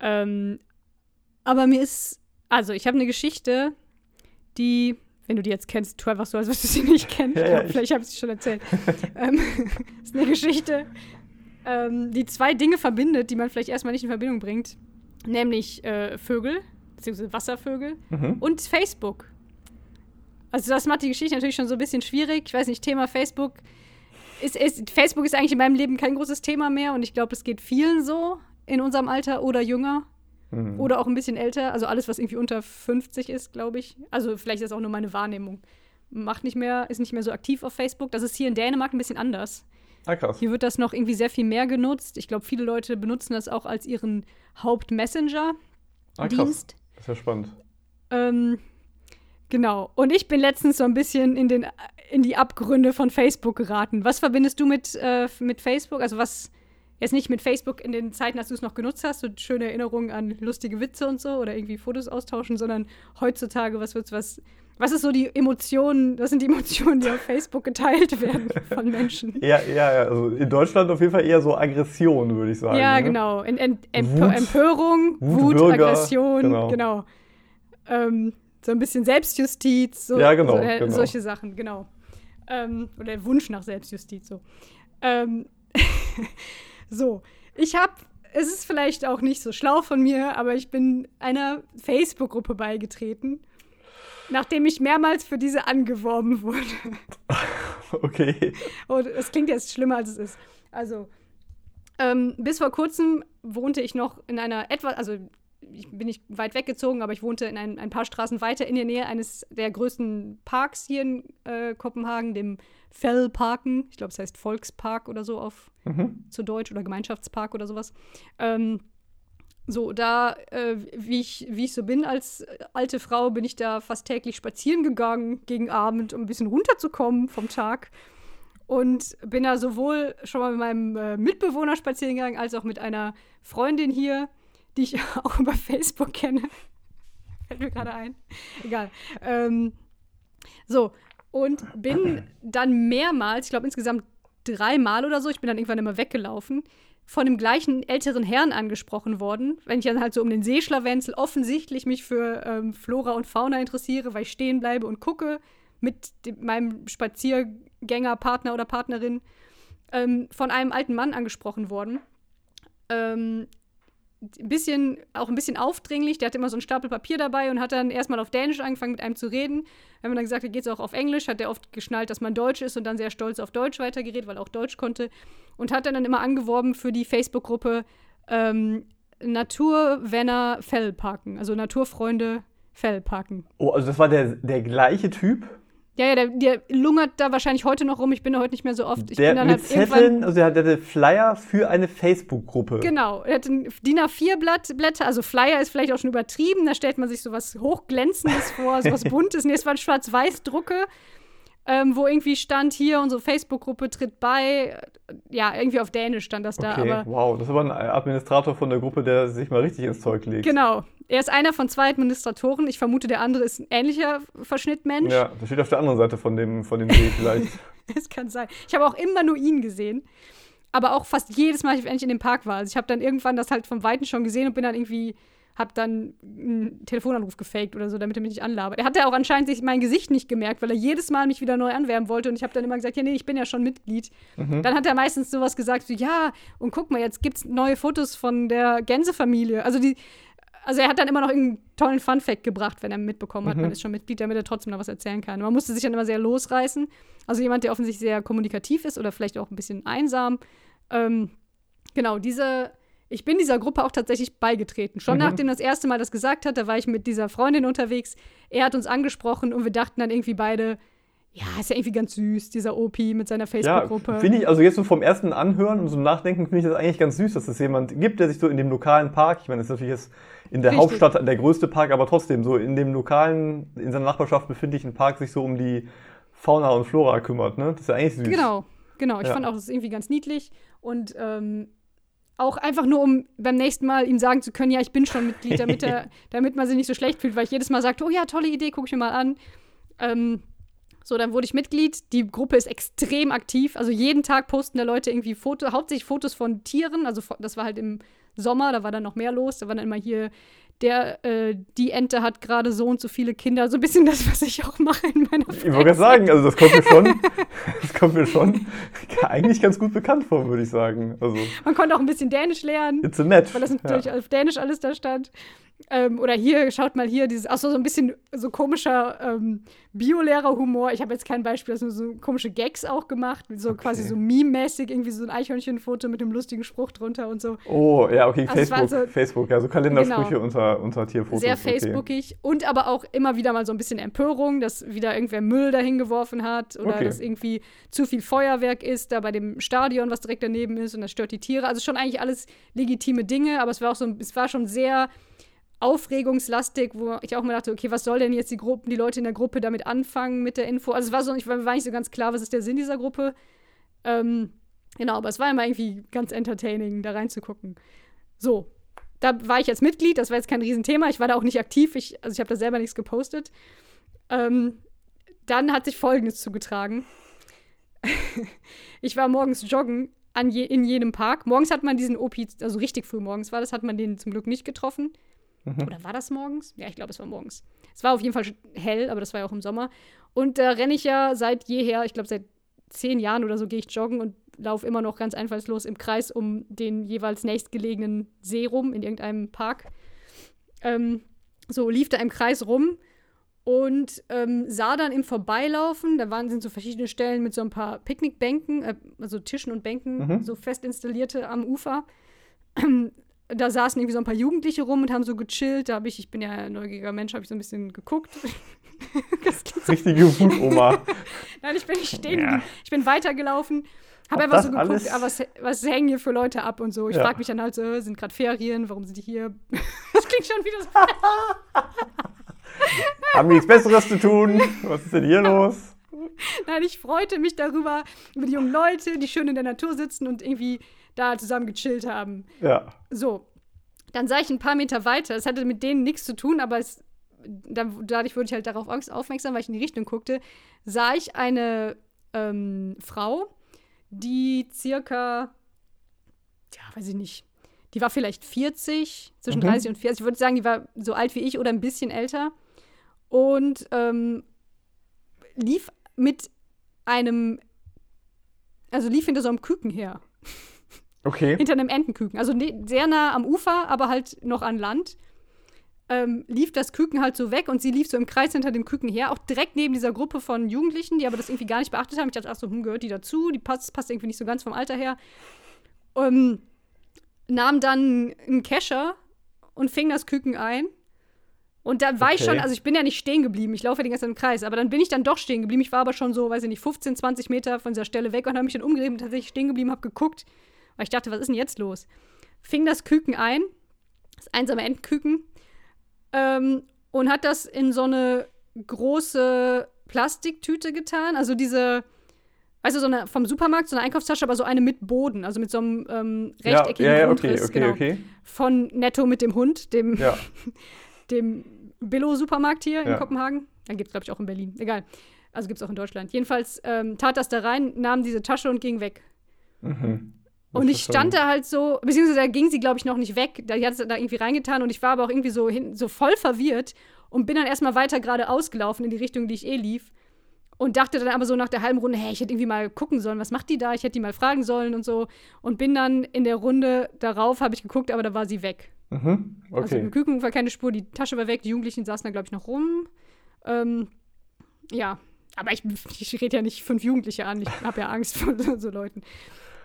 Ähm, aber mir ist, also ich habe eine Geschichte, die, wenn du die jetzt kennst, tu einfach so, als würdest du sie nicht kennen. Ja, ja, ich- Vielleicht habe ich sie schon erzählt. ähm, ist eine Geschichte, ähm, die zwei Dinge verbindet, die man vielleicht erstmal nicht in Verbindung bringt. Nämlich äh, Vögel, beziehungsweise Wasservögel Mhm. und Facebook. Also das macht die Geschichte natürlich schon so ein bisschen schwierig. Ich weiß nicht, Thema Facebook. Ist, ist, Facebook ist eigentlich in meinem Leben kein großes Thema mehr und ich glaube, es geht vielen so in unserem Alter oder jünger Mhm. oder auch ein bisschen älter. Also alles, was irgendwie unter 50 ist, glaube ich. Also vielleicht ist das auch nur meine Wahrnehmung. Macht nicht mehr, ist nicht mehr so aktiv auf Facebook. Das ist hier in Dänemark ein bisschen anders. Ah, krass. Hier wird das noch irgendwie sehr viel mehr genutzt. Ich glaube, viele Leute benutzen das auch als ihren Hauptmessenger-Dienst. Ah. Das ist ja spannend. Ähm, genau. Und ich bin letztens so ein bisschen in, den, in die Abgründe von Facebook geraten. Was verbindest du mit, äh, mit Facebook? Also was jetzt nicht mit Facebook in den Zeiten, als du es noch genutzt hast, so schöne Erinnerungen an lustige Witze und so oder irgendwie Fotos austauschen, sondern heutzutage, was wird's, was, was ist so die Emotionen, was sind die Emotionen, die auf Facebook geteilt werden von Menschen? Ja, ja, ja, also in Deutschland auf jeden Fall eher so Aggression, würde ich sagen. Ja, ne? genau. In, Emp Wut, Empörung, Wut, Wut, Aggression, genau. genau. Ähm, so ein bisschen Selbstjustiz, so, Ja, genau, so, äh, genau. solche Sachen, genau. Ähm, oder der Wunsch nach Selbstjustiz, so. Ähm, so, ich habe, es ist vielleicht auch nicht so schlau von mir, aber ich bin einer Facebook-Gruppe beigetreten, nachdem ich mehrmals für diese angeworben wurde. Okay. Und es klingt jetzt schlimmer, als es ist. Also, ähm, bis vor kurzem wohnte ich noch in einer etwa, also ich bin nicht weit weggezogen, aber ich wohnte in ein, ein paar Straßen weiter in der Nähe eines der größten Parks hier in äh, Kopenhagen, dem Fellparken. Ich glaube, es heißt Volkspark oder so auf Mhm. zu Deutsch oder Gemeinschaftspark oder sowas. Ähm, so, da, äh, wie, ich, wie ich so bin als alte Frau, bin ich da fast täglich spazieren gegangen gegen Abend, um ein bisschen runterzukommen vom Tag. Und bin da sowohl schon mal mit meinem äh, Mitbewohner spazieren gegangen, als auch mit einer Freundin hier, die ich auch über Facebook kenne. Fällt mir gerade ein. Egal. Ähm, so, und bin dann mehrmals, ich glaube insgesamt dreimal oder so, ich bin dann irgendwann immer weggelaufen, von dem gleichen älteren Herrn angesprochen worden, wenn ich dann halt so um den Seeschlawenzel offensichtlich mich für ähm, Flora und Fauna interessiere, weil ich stehen bleibe und gucke mit dem, meinem Spaziergängerpartner oder Partnerin, ähm, von einem alten Mann angesprochen worden. Ähm, ein bisschen, auch ein bisschen aufdringlich. Der hatte immer so einen Stapel Papier dabei und hat dann erstmal auf Dänisch angefangen, mit einem zu reden. Wenn man dann gesagt hat, geht es auch auf Englisch, hat er oft geschnallt, dass man Deutsch ist und dann sehr stolz auf Deutsch weitergeredet, weil er auch Deutsch konnte. Und hat dann, immer angeworben für die Facebook-Gruppe ähm, Naturvenner Fellparken, also Naturfreunde Fellparken. Oh, also das war der, der gleiche Typ? Ja, ja, der, der lungert da wahrscheinlich heute noch rum. Ich bin da heute nicht mehr so oft. Ich Der bin dann mit halt. Zetteln, also der hatte Flyer für eine Facebook-Gruppe. Genau, er hat ein DIN A4-Blatt, Blätter, also Flyer ist vielleicht auch schon übertrieben, da stellt man sich sowas Hochglänzendes vor, sowas Buntes. Nee, es waren Schwarz-Weiß-Drucke, ähm, wo irgendwie stand, hier unsere Facebook-Gruppe tritt bei. Ja, irgendwie auf Dänisch stand das da, Okay, aber wow, das ist aber ein Administrator von der Gruppe, der sich mal richtig ins Zeug legt. genau. Er ist einer von zwei Administratoren. Ich vermute, der andere ist ein ähnlicher Verschnittmensch. Ja, das steht auf der anderen Seite von dem, von dem See vielleicht. Es kann sein. Ich habe auch immer nur ihn gesehen. Aber auch fast jedes Mal, wenn ich in dem Park war. Also ich habe dann irgendwann das halt vom Weiten schon gesehen und bin dann irgendwie, habe dann einen Telefonanruf gefaked oder so, damit er mich nicht anlabert. Er hatte auch anscheinend sich mein Gesicht nicht gemerkt, weil er jedes Mal mich wieder neu anwerben wollte und ich habe dann immer gesagt, ja, nee, ich bin ja schon Mitglied. Dann hat er meistens sowas gesagt, so, ja, und guck mal, jetzt gibt's neue Fotos von der Gänsefamilie. Also die, also er hat dann immer noch irgendeinen tollen Funfact gebracht, wenn er mitbekommen hat, man ist schon Mitglied, damit er trotzdem noch was erzählen kann. Man musste sich dann immer sehr losreißen. Also jemand, der offensichtlich sehr kommunikativ ist oder vielleicht auch ein bisschen einsam. Ähm, genau, diese, ich bin dieser Gruppe auch tatsächlich beigetreten. Schon Mhm. nachdem das erste Mal das gesagt hat, da war ich mit dieser Freundin unterwegs. Er hat uns angesprochen und wir dachten dann irgendwie beide, ja, ist ja irgendwie ganz süß, dieser OP mit seiner ja, Facebook-Gruppe. finde ich, also jetzt so vom ersten Anhören und so Nachdenken finde ich das eigentlich ganz süß, dass es jemand gibt, der sich so in dem lokalen Park, ich meine, das ist natürlich jetzt in der Richtig. Hauptstadt der größte Park, aber trotzdem so in dem lokalen, in seiner Nachbarschaft befindlichen Park sich so um die Fauna und Flora kümmert, ne? Das ist ja eigentlich süß. Genau, genau. Ich Ja. fand auch, das ist irgendwie ganz niedlich. Und ähm, auch einfach nur, um beim nächsten Mal ihm sagen zu können, ja, ich bin schon Mitglied, damit, er, damit man sich nicht so schlecht fühlt, weil ich jedes Mal sagte, oh ja, tolle Idee, gucke ich mir mal an. Ähm, so, dann wurde ich Mitglied. Die Gruppe ist extrem aktiv. Also jeden Tag posten da Leute irgendwie Fotos, hauptsächlich Fotos von Tieren. Also das war halt im Sommer, da war dann noch mehr los. Da war dann immer hier, der, äh, die Ente hat gerade so und so viele Kinder. So ein bisschen das, was ich auch mache in meiner Ich wollte gerade sagen, also das kommt mir schon, das kommt mir schon eigentlich ganz gut bekannt vor, würde ich sagen. Also, Man konnte auch ein bisschen Dänisch lernen. it's a match. weil das natürlich auf Dänisch alles da stand. Ähm, oder hier, schaut mal hier, dieses, ach so, so ein bisschen so komischer ähm, Biolehrer-Humor. Ich habe jetzt kein Beispiel, das sind so komische Gags auch gemacht, so Okay. quasi so meme-mäßig, irgendwie so ein Eichhörnchenfoto mit einem lustigen Spruch drunter und so. Oh, ja, Ja, okay, Also Facebook, so- Facebook, ja, so Kalendersprüche Genau. unter, unter Tierfotos. sehr okay. Facebookig und aber auch immer wieder mal so ein bisschen Empörung, dass wieder irgendwer Müll dahin geworfen hat oder Okay. dass irgendwie zu viel Feuerwerk ist, da bei dem Stadion, was direkt daneben ist und das stört die Tiere. Also schon eigentlich alles legitime Dinge, aber es war auch so, es war schon sehr aufregungslastig, wo ich auch mal dachte, okay, was soll denn jetzt die Gruppen, die Leute in der Gruppe damit anfangen mit der Info? Also es war so, ich war, war nicht so ganz klar, was ist der Sinn dieser Gruppe. Ähm, genau, aber es war immer irgendwie ganz entertaining, da reinzugucken. So, da war ich jetzt Mitglied, das war jetzt kein Riesenthema, ich war da auch nicht aktiv, ich, also ich habe da selber nichts gepostet. Ähm, dann hat sich Folgendes zugetragen. ich war morgens joggen je, in jenem Park. Morgens hat man diesen Opi, also richtig früh morgens war das, hat man den zum Glück nicht getroffen. Oder war das morgens? Ja, ich glaube, es war morgens. Es war auf jeden Fall hell, aber das war ja auch im Sommer. Und da renne ich ja seit jeher, ich glaube seit zehn Jahren oder so, gehe ich joggen und laufe immer noch ganz einfallslos im Kreis um den jeweils nächstgelegenen See rum in irgendeinem Park. Ähm, so lief da im Kreis rum und ähm, sah dann im Vorbeilaufen, da waren sind so verschiedene Stellen mit so ein paar Picknickbänken, äh, also Tischen und Bänken, Mhm. so fest installierte am Ufer. da saßen irgendwie so ein paar Jugendliche rum und haben so gechillt. Da habe ich, ich bin ja ein neugieriger Mensch, habe ich so ein bisschen geguckt. Richtige Wutoma. nein, ich bin nicht stehen Ja. Ich bin weitergelaufen. Habe einfach so geguckt, ah, was, was hängen hier für Leute ab und so. Ich Ja. frage mich dann halt so, sind gerade Ferien, warum sind die hier? das klingt schon wieder so. Haben die nichts Besseres zu tun? Was ist denn hier los? Nein, ich freute mich darüber, über die jungen Leute, die schön in der Natur sitzen und irgendwie da zusammen gechillt haben. Ja. So, dann sah ich ein paar Meter weiter. Es hatte mit denen nichts zu tun, aber es, dann, dadurch wurde ich halt darauf aufmerksam, weil ich in die Richtung guckte, sah ich eine ähm, Frau, die circa, ja, weiß ich nicht, die war vielleicht 40, zwischen Mhm. 30 und 40. Ich würde sagen, die war so alt wie ich oder ein bisschen älter. Und ähm, lief mit einem, also lief hinter so einem Küken her Okay. hinter einem Entenküken. Also ne, sehr nah am Ufer, aber halt noch an Land. Ähm, lief das Küken halt so weg und sie lief so im Kreis hinter dem Küken her, auch direkt neben dieser Gruppe von Jugendlichen, die aber das irgendwie gar nicht beachtet haben. Ich dachte, ach so, hm, gehört die dazu? Die passt, passt irgendwie nicht so ganz vom Alter her. Ähm, nahm dann einen Kescher und fing das Küken ein. Und da war ich Okay. schon, also ich bin ja nicht stehen geblieben, ich laufe ja den ganzen Tag im Kreis, aber dann bin ich dann doch stehen geblieben. Ich war aber schon so, weiß ich nicht, 15, 20 Meter von dieser Stelle weg und habe mich dann umgedreht und tatsächlich stehen geblieben, habe geguckt, weil ich dachte, was ist denn jetzt los? Fing das Küken ein, das einsame Entenküken, ähm, und hat das in so eine große Plastiktüte getan. Also diese, du, so eine vom Supermarkt, so eine Einkaufstasche, aber so eine mit Boden, also mit so einem ähm, rechteckigen ja, ja, okay, Grundriss, okay, genau. okay. Von Netto mit dem Hund, dem, Ja. dem Billo-Supermarkt hier in Ja. Kopenhagen. Dann gibt es, glaube ich, auch in Berlin. Egal. Also gibt es auch in Deutschland. Jedenfalls ähm, tat das da rein, nahm diese Tasche und ging weg. Mhm. Und ich stand da halt so, beziehungsweise da ging sie, glaube ich, noch nicht weg. Da, die hat es da irgendwie reingetan und ich war aber auch irgendwie so, hin, so voll verwirrt und bin dann erstmal weiter geradeaus gelaufen in die Richtung, die ich eh lief. Und dachte dann aber so nach der halben Runde, hey, ich hätte irgendwie mal gucken sollen, was macht die da? Ich hätte die mal fragen sollen und so. Und bin dann in der Runde darauf, habe ich geguckt, aber da war sie weg. Mhm. Also Okay. im Küken war keine Spur, die Tasche war weg, die Jugendlichen saßen da, glaube ich, noch rum. Ähm, ja, aber ich, ich rede ja nicht fünf Jugendliche an, ich habe ja Angst vor so Leuten.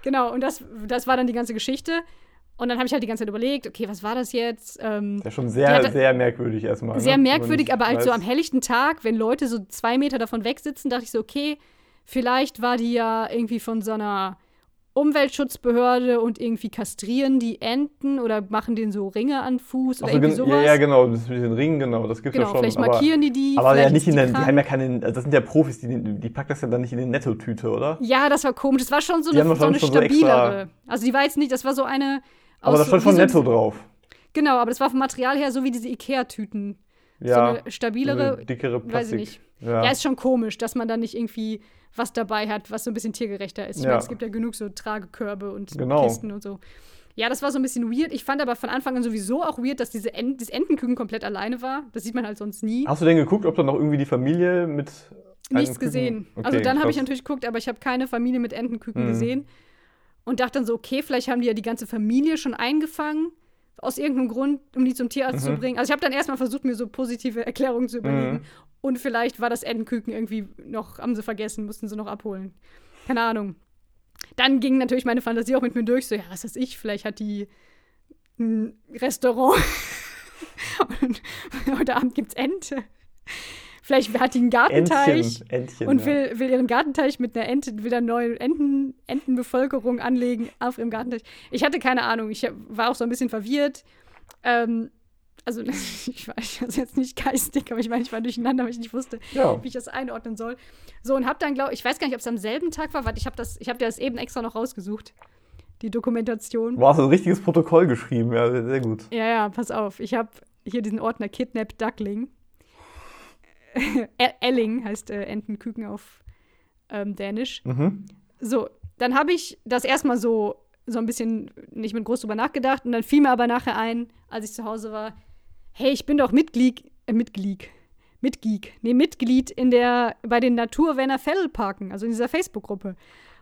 Genau, und das, das war dann die ganze Geschichte. Und dann habe ich halt die ganze Zeit überlegt, okay, was war das jetzt? Ähm, Das ist schon sehr, hatte- sehr merkwürdig erstmal. sehr ne? merkwürdig, aber halt nicht so weiß- am helllichten Tag, wenn Leute so zwei Meter davon weg sitzen, dachte ich so, okay, vielleicht war die ja irgendwie von so einer Umweltschutzbehörde und irgendwie kastrieren die Enten oder machen denen so Ringe an Fuß oder so, irgendwie gen- sowas. ja, ja, genau, das mit den Ringen, genau, das gibt's Genau, ja schon. vielleicht aber, markieren die die. aber ja nicht in die der, die haben ja keine, also das sind ja Profis, die, die packt das ja dann nicht in die Nettotüte, oder? Ja, das war komisch. Das war schon so Die eine, so eine schon so stabilere. also die war jetzt nicht, das war so eine. Aber das stand schon so- Netto drauf. Genau, aber das war vom Material her so wie diese Ikea-Tüten. Ja. so eine stabilere. eine dickere Plastik. weiß ich nicht. Ja. Ja. ist schon komisch, dass man da nicht irgendwie was dabei hat, was so ein bisschen tiergerechter ist. Ich Ja. meine, es gibt ja genug so Tragekörbe und Genau. Kisten und so. Ja, das war so ein bisschen weird. Ich fand aber von Anfang an sowieso auch weird, dass diese Ent das Entenküken komplett alleine war. Das sieht man halt sonst nie. Hast du denn geguckt, ob da noch irgendwie die Familie mit. Nichts Küken- gesehen. Okay, also dann habe ich natürlich geguckt, aber ich habe keine Familie mit Entenküken Mhm. gesehen. Und dachte dann so, okay, vielleicht haben die ja die ganze Familie schon eingefangen. Aus irgendeinem Grund, um die zum Tierarzt Mhm. zu bringen. Also ich habe dann erstmal versucht, mir so positive Erklärungen zu überlegen. Mhm. Und vielleicht war das Entenküken irgendwie noch, haben sie vergessen, mussten sie noch abholen. Keine Ahnung. Dann ging natürlich meine Fantasie auch mit mir durch, so, ja, was weiß ich, vielleicht hat die ein Restaurant und heute Abend gibt's Ente. Vielleicht hat die einen Gartenteich Entchen, Entchen. und ja. will, will ihren Gartenteich mit einer Ente, will eine neue Enten, Entenbevölkerung anlegen auf ihrem Gartenteich. Ich hatte keine Ahnung, ich war auch so ein bisschen verwirrt. Ähm, also ich war war jetzt nicht geistig, aber ich meine, ich war durcheinander, weil ich nicht wusste, Ja. wie ich das einordnen soll. So, und hab dann, glaube ich, weiß gar nicht, ob es am selben Tag war, warte, ich habe das, ich habe dir das eben extra noch rausgesucht, die Dokumentation. Wow, hast du ein richtiges Protokoll geschrieben, ja, sehr, sehr gut. Ja, ja, pass auf. Ich habe hier diesen Ordner Kidnapped Duckling. E- Elling heißt äh, Entenküken auf ähm, Dänisch. Mhm. So, dann habe ich das erstmal so, so ein bisschen nicht mit groß drüber nachgedacht und dann fiel mir aber nachher ein, als ich zu Hause war, hey, ich bin doch Mitglied, äh, Mitglied, Mitgeek, nee, Mitglied in der, bei den Naturwenner Fellparken, also in dieser Facebook-Gruppe.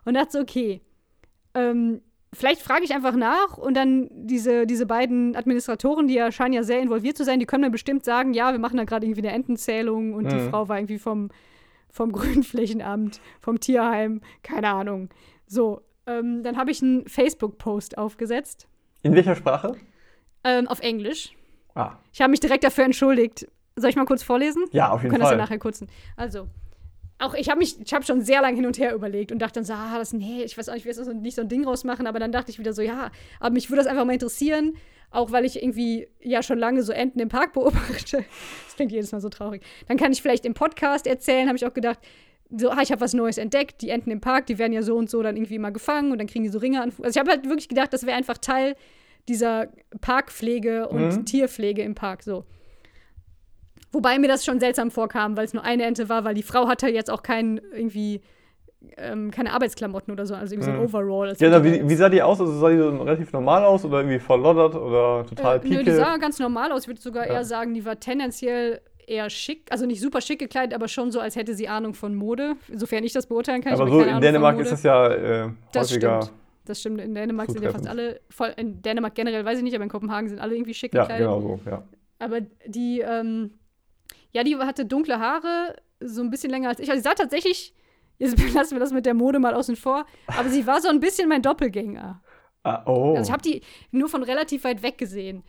Und dachte so, okay, ähm, vielleicht frage ich einfach nach und dann diese, diese beiden Administratoren, die ja scheinen ja sehr involviert zu sein, die können mir bestimmt sagen, ja, wir machen da gerade irgendwie eine Entenzählung und die Mhm. Frau war irgendwie vom, vom Grünflächenamt, vom Tierheim, keine Ahnung. So, ähm, dann habe ich einen Facebook-Post aufgesetzt, In welcher Sprache? ähm, auf Englisch. Ah, Ich habe mich direkt dafür entschuldigt. Soll ich mal kurz vorlesen? ja, auf Wir jeden können das ja Fall. nachher kurzen. Also, auch ich habe mich, ich habe schon sehr lange hin und her überlegt und dachte dann so, ah, das, nee, ich weiß auch nicht, ich will jetzt so- nicht so ein Ding rausmachen, aber dann dachte ich wieder so, ja, aber mich würde das einfach mal interessieren, auch weil ich irgendwie ja schon lange so Enten im Park beobachte. Das klingt jedes Mal so traurig. Dann kann ich vielleicht im Podcast erzählen, habe ich auch gedacht, so, ah, ich habe was Neues entdeckt, die Enten im Park, die werden ja so und so dann irgendwie immer gefangen und dann kriegen die so Ringe an. Also ich habe halt wirklich gedacht, das wäre einfach Teil dieser Parkpflege und Mhm. Tierpflege im Park, so. Wobei mir das schon seltsam vorkam, weil es nur eine Ente war, weil die Frau hatte jetzt auch kein irgendwie ähm, keine Arbeitsklamotten oder so, also irgendwie so ein Mhm. Overall. Das Ja, na, wie, wie sah die aus? Also sah die so relativ normal aus oder irgendwie verloddert oder total äh, pieke? Nö, die sah ganz normal aus. Ich würde sogar Ja. eher sagen, die war tendenziell eher schick, also nicht super schick gekleidet, aber schon so, als hätte sie Ahnung von Mode. Insofern ich das beurteilen kann. Aber ich so in Ahnung Dänemark ist das ja äh, Das häufiger. stimmt. Das stimmt. In Dänemark sind ja fast alle, voll, in Dänemark generell weiß ich nicht, aber in Kopenhagen sind alle irgendwie schick Ja, gekleidet. genau so, ja. Aber die, ähm, ja, die hatte dunkle Haare, so ein bisschen länger als ich. Also sie sah tatsächlich, jetzt lassen wir das mit der Mode mal außen vor, aber sie war so ein bisschen mein Doppelgänger. Ah, oh. Also ich habe die nur von relativ weit weg gesehen.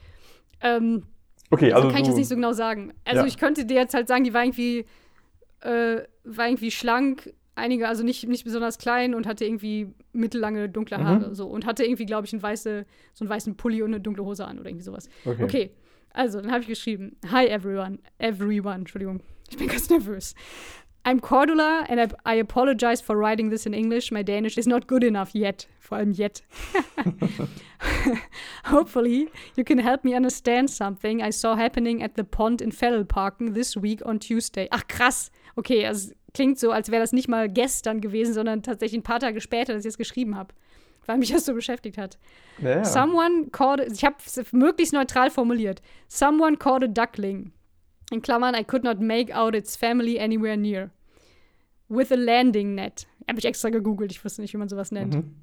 Ähm, okay, also also kann ich das nicht so genau sagen. Also Ja. ich könnte dir jetzt halt sagen, die war irgendwie, äh, war irgendwie schlank, einige, also nicht, nicht besonders klein und hatte irgendwie mittellange dunkle Mhm. Haare. So. Und hatte irgendwie, glaube ich, einen weiße, so einen weißen Pulli und eine dunkle Hose an oder irgendwie sowas. okay. Okay, also dann habe ich geschrieben: Hi everyone, everyone, Entschuldigung, ich bin ganz nervös. I'm Cordula and I, I apologize for writing this in English. My Danish is not good enough yet. Vor allem yet. Hopefully, you can help me understand something I saw happening at the pond in Fellelparken this week on Tuesday. Ach krass. Okay, also klingt so, als wäre das nicht mal gestern gewesen, sondern tatsächlich ein paar Tage später, dass ich es geschrieben habe. Weil mich das so beschäftigt hat. Ja. Someone caught, ich habe es möglichst neutral formuliert. Someone caught a duckling. In Klammern, I could not make out its family anywhere near. With a landing net. Habe ich extra gegoogelt, ich wusste nicht, wie man sowas nennt. Mhm.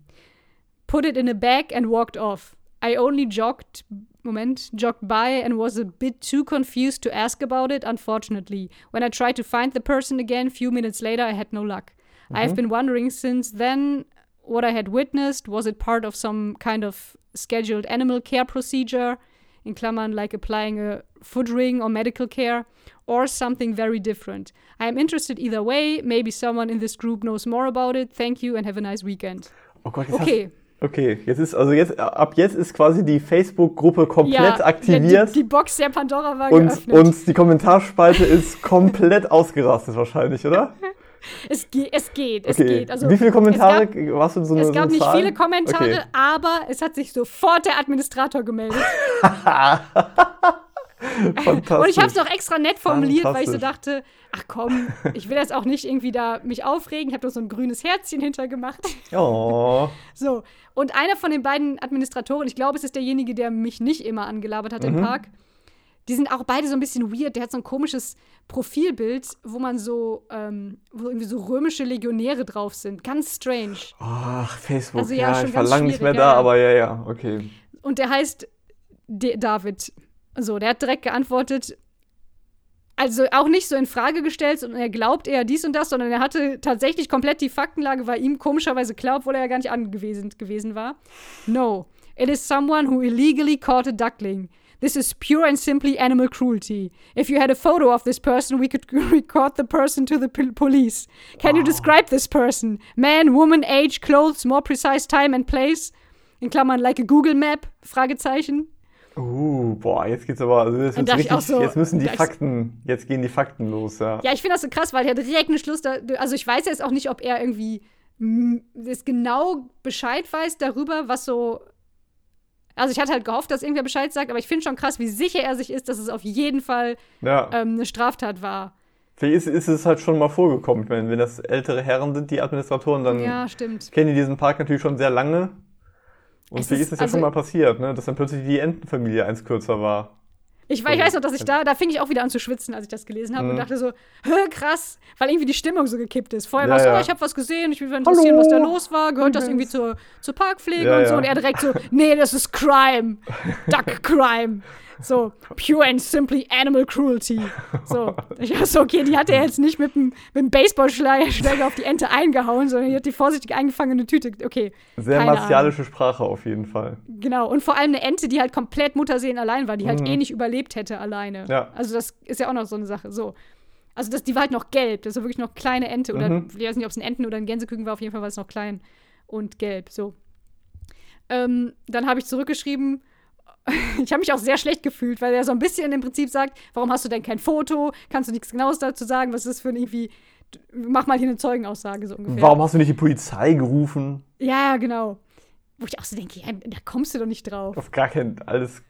Put it in a bag and walked off. I only jogged, Moment, jogged by and was a bit too confused to ask about it, unfortunately. When I tried to find the person again, few minutes later, I had no luck. I have mm-hmm. been wondering since then what I had witnessed. Was it part of some kind of scheduled animal care procedure? In Klammern, like applying a foot ring or medical care, or something very different. I am interested either way. Maybe someone in this group knows more about it. Thank you and have a nice weekend. Oh Gott, Okay. Hast, okay, jetzt ist, also jetzt, ab jetzt ist quasi die Facebook-Gruppe komplett ja, aktiviert Die, die Box der Pandora war und, geöffnet. und die Kommentarspalte ist komplett ausgerastet wahrscheinlich, oder? es, ge es geht, es Okay. geht. Also, Wie viele Kommentare Es gab, warst du so eine es gab so eine nicht Zahl? viele Kommentare, Okay. aber es hat sich sofort der Administrator gemeldet. Fantastisch. Und ich habe es auch extra nett formuliert, weil ich so dachte, ach komm, ich will jetzt auch nicht irgendwie da mich aufregen. Ich habe doch so ein grünes Herzchen hintergemacht. Oh. So, und einer von den beiden Administratoren, ich glaube, es ist derjenige, der mich nicht immer angelabert hat Mhm. im Park, die sind auch beide so ein bisschen weird. Der hat so ein komisches Profilbild, wo man so, ähm, wo irgendwie so römische Legionäre drauf sind. Ganz strange. Ach, Facebook, Also ja, ja, ich war ganz lange nicht mehr da, ja, aber ja, ja, okay. Und der heißt D David. So, der hat direkt geantwortet. Also auch nicht so in Frage gestellt und er glaubt eher dies und das, sondern er hatte tatsächlich komplett die Faktenlage, war ihm komischerweise klar, obwohl er ja gar nicht angewiesen gewesen war. No. It is someone who illegally caught a duckling. This is pure and simply animal cruelty. If you had a photo of this person, we could record the person to the pol- police. Can you describe this person? Man, woman, age, clothes, more precise time and place? In Klammern, like a Google Map? Fragezeichen. Uh, boah, jetzt geht's aber, also jetzt, richtig, so, jetzt müssen die Fakten, jetzt gehen die Fakten los, ja. Ja, ich finde das so krass, weil er direkt einen Schluss da. Also ich weiß jetzt auch nicht, ob er irgendwie das genau Bescheid weiß darüber, was so. Also ich hatte halt gehofft, dass irgendwer Bescheid sagt, aber ich finde schon krass, wie sicher er sich ist, dass es auf jeden Fall Ja, ähm, eine Straftat war. vielleicht ist, ist es halt schon mal vorgekommen. Ich meine, wenn das ältere Herren sind, die Administratoren, dann Ja, stimmt. kennen die diesen Park natürlich schon sehr lange. Und Es vielleicht ist- ist es ja also- schon mal passiert, ne, dass dann plötzlich die Entenfamilie eins kürzer war. Ich, ich weiß noch, dass ich da, da fing ich auch wieder an zu schwitzen, als ich das gelesen habe und Mhm. dachte so, krass, weil irgendwie die Stimmung so gekippt ist. Vorher Ja, war es so, ja. oh, ich habe was gesehen, ich will interessieren, Hallo. was da los war. Gehört das Übrigens. irgendwie zur, zur Parkpflege Ja, und so? Und er direkt so, nee, das ist Crime. Duck Crime. So, pure and simply animal cruelty. So, ich dachte so, okay, die hat er jetzt nicht mit dem, mit dem Baseballschläger auf die Ente eingehauen, sondern die hat die vorsichtig eingefangen in eine Tüte. Okay, Sehr martialische Sprache auf jeden Fall. Genau, und vor allem eine Ente, die halt komplett Mutterseelen allein war, die halt Mhm. eh nicht überlebt hätte alleine. Ja. Also das ist ja auch noch so eine Sache. So. Also das, die war halt noch gelb, das war wirklich noch kleine Ente. Oder Mhm. ich weiß nicht, ob es ein Enten- oder ein Gänseküken war, auf jeden Fall war es noch klein und gelb. So. Ähm, dann habe ich zurückgeschrieben, ich habe mich auch sehr schlecht gefühlt, weil er so ein bisschen im Prinzip sagt, warum hast du denn kein Foto? Kannst du nichts Genaues dazu sagen? Was ist das für ein irgendwie, mach mal hier eine Zeugenaussage so ungefähr. Warum hast du nicht die Polizei gerufen? Ja, genau. Wo ich auch so denke, ja, da kommst du doch nicht drauf. Auf gar keinen, alles,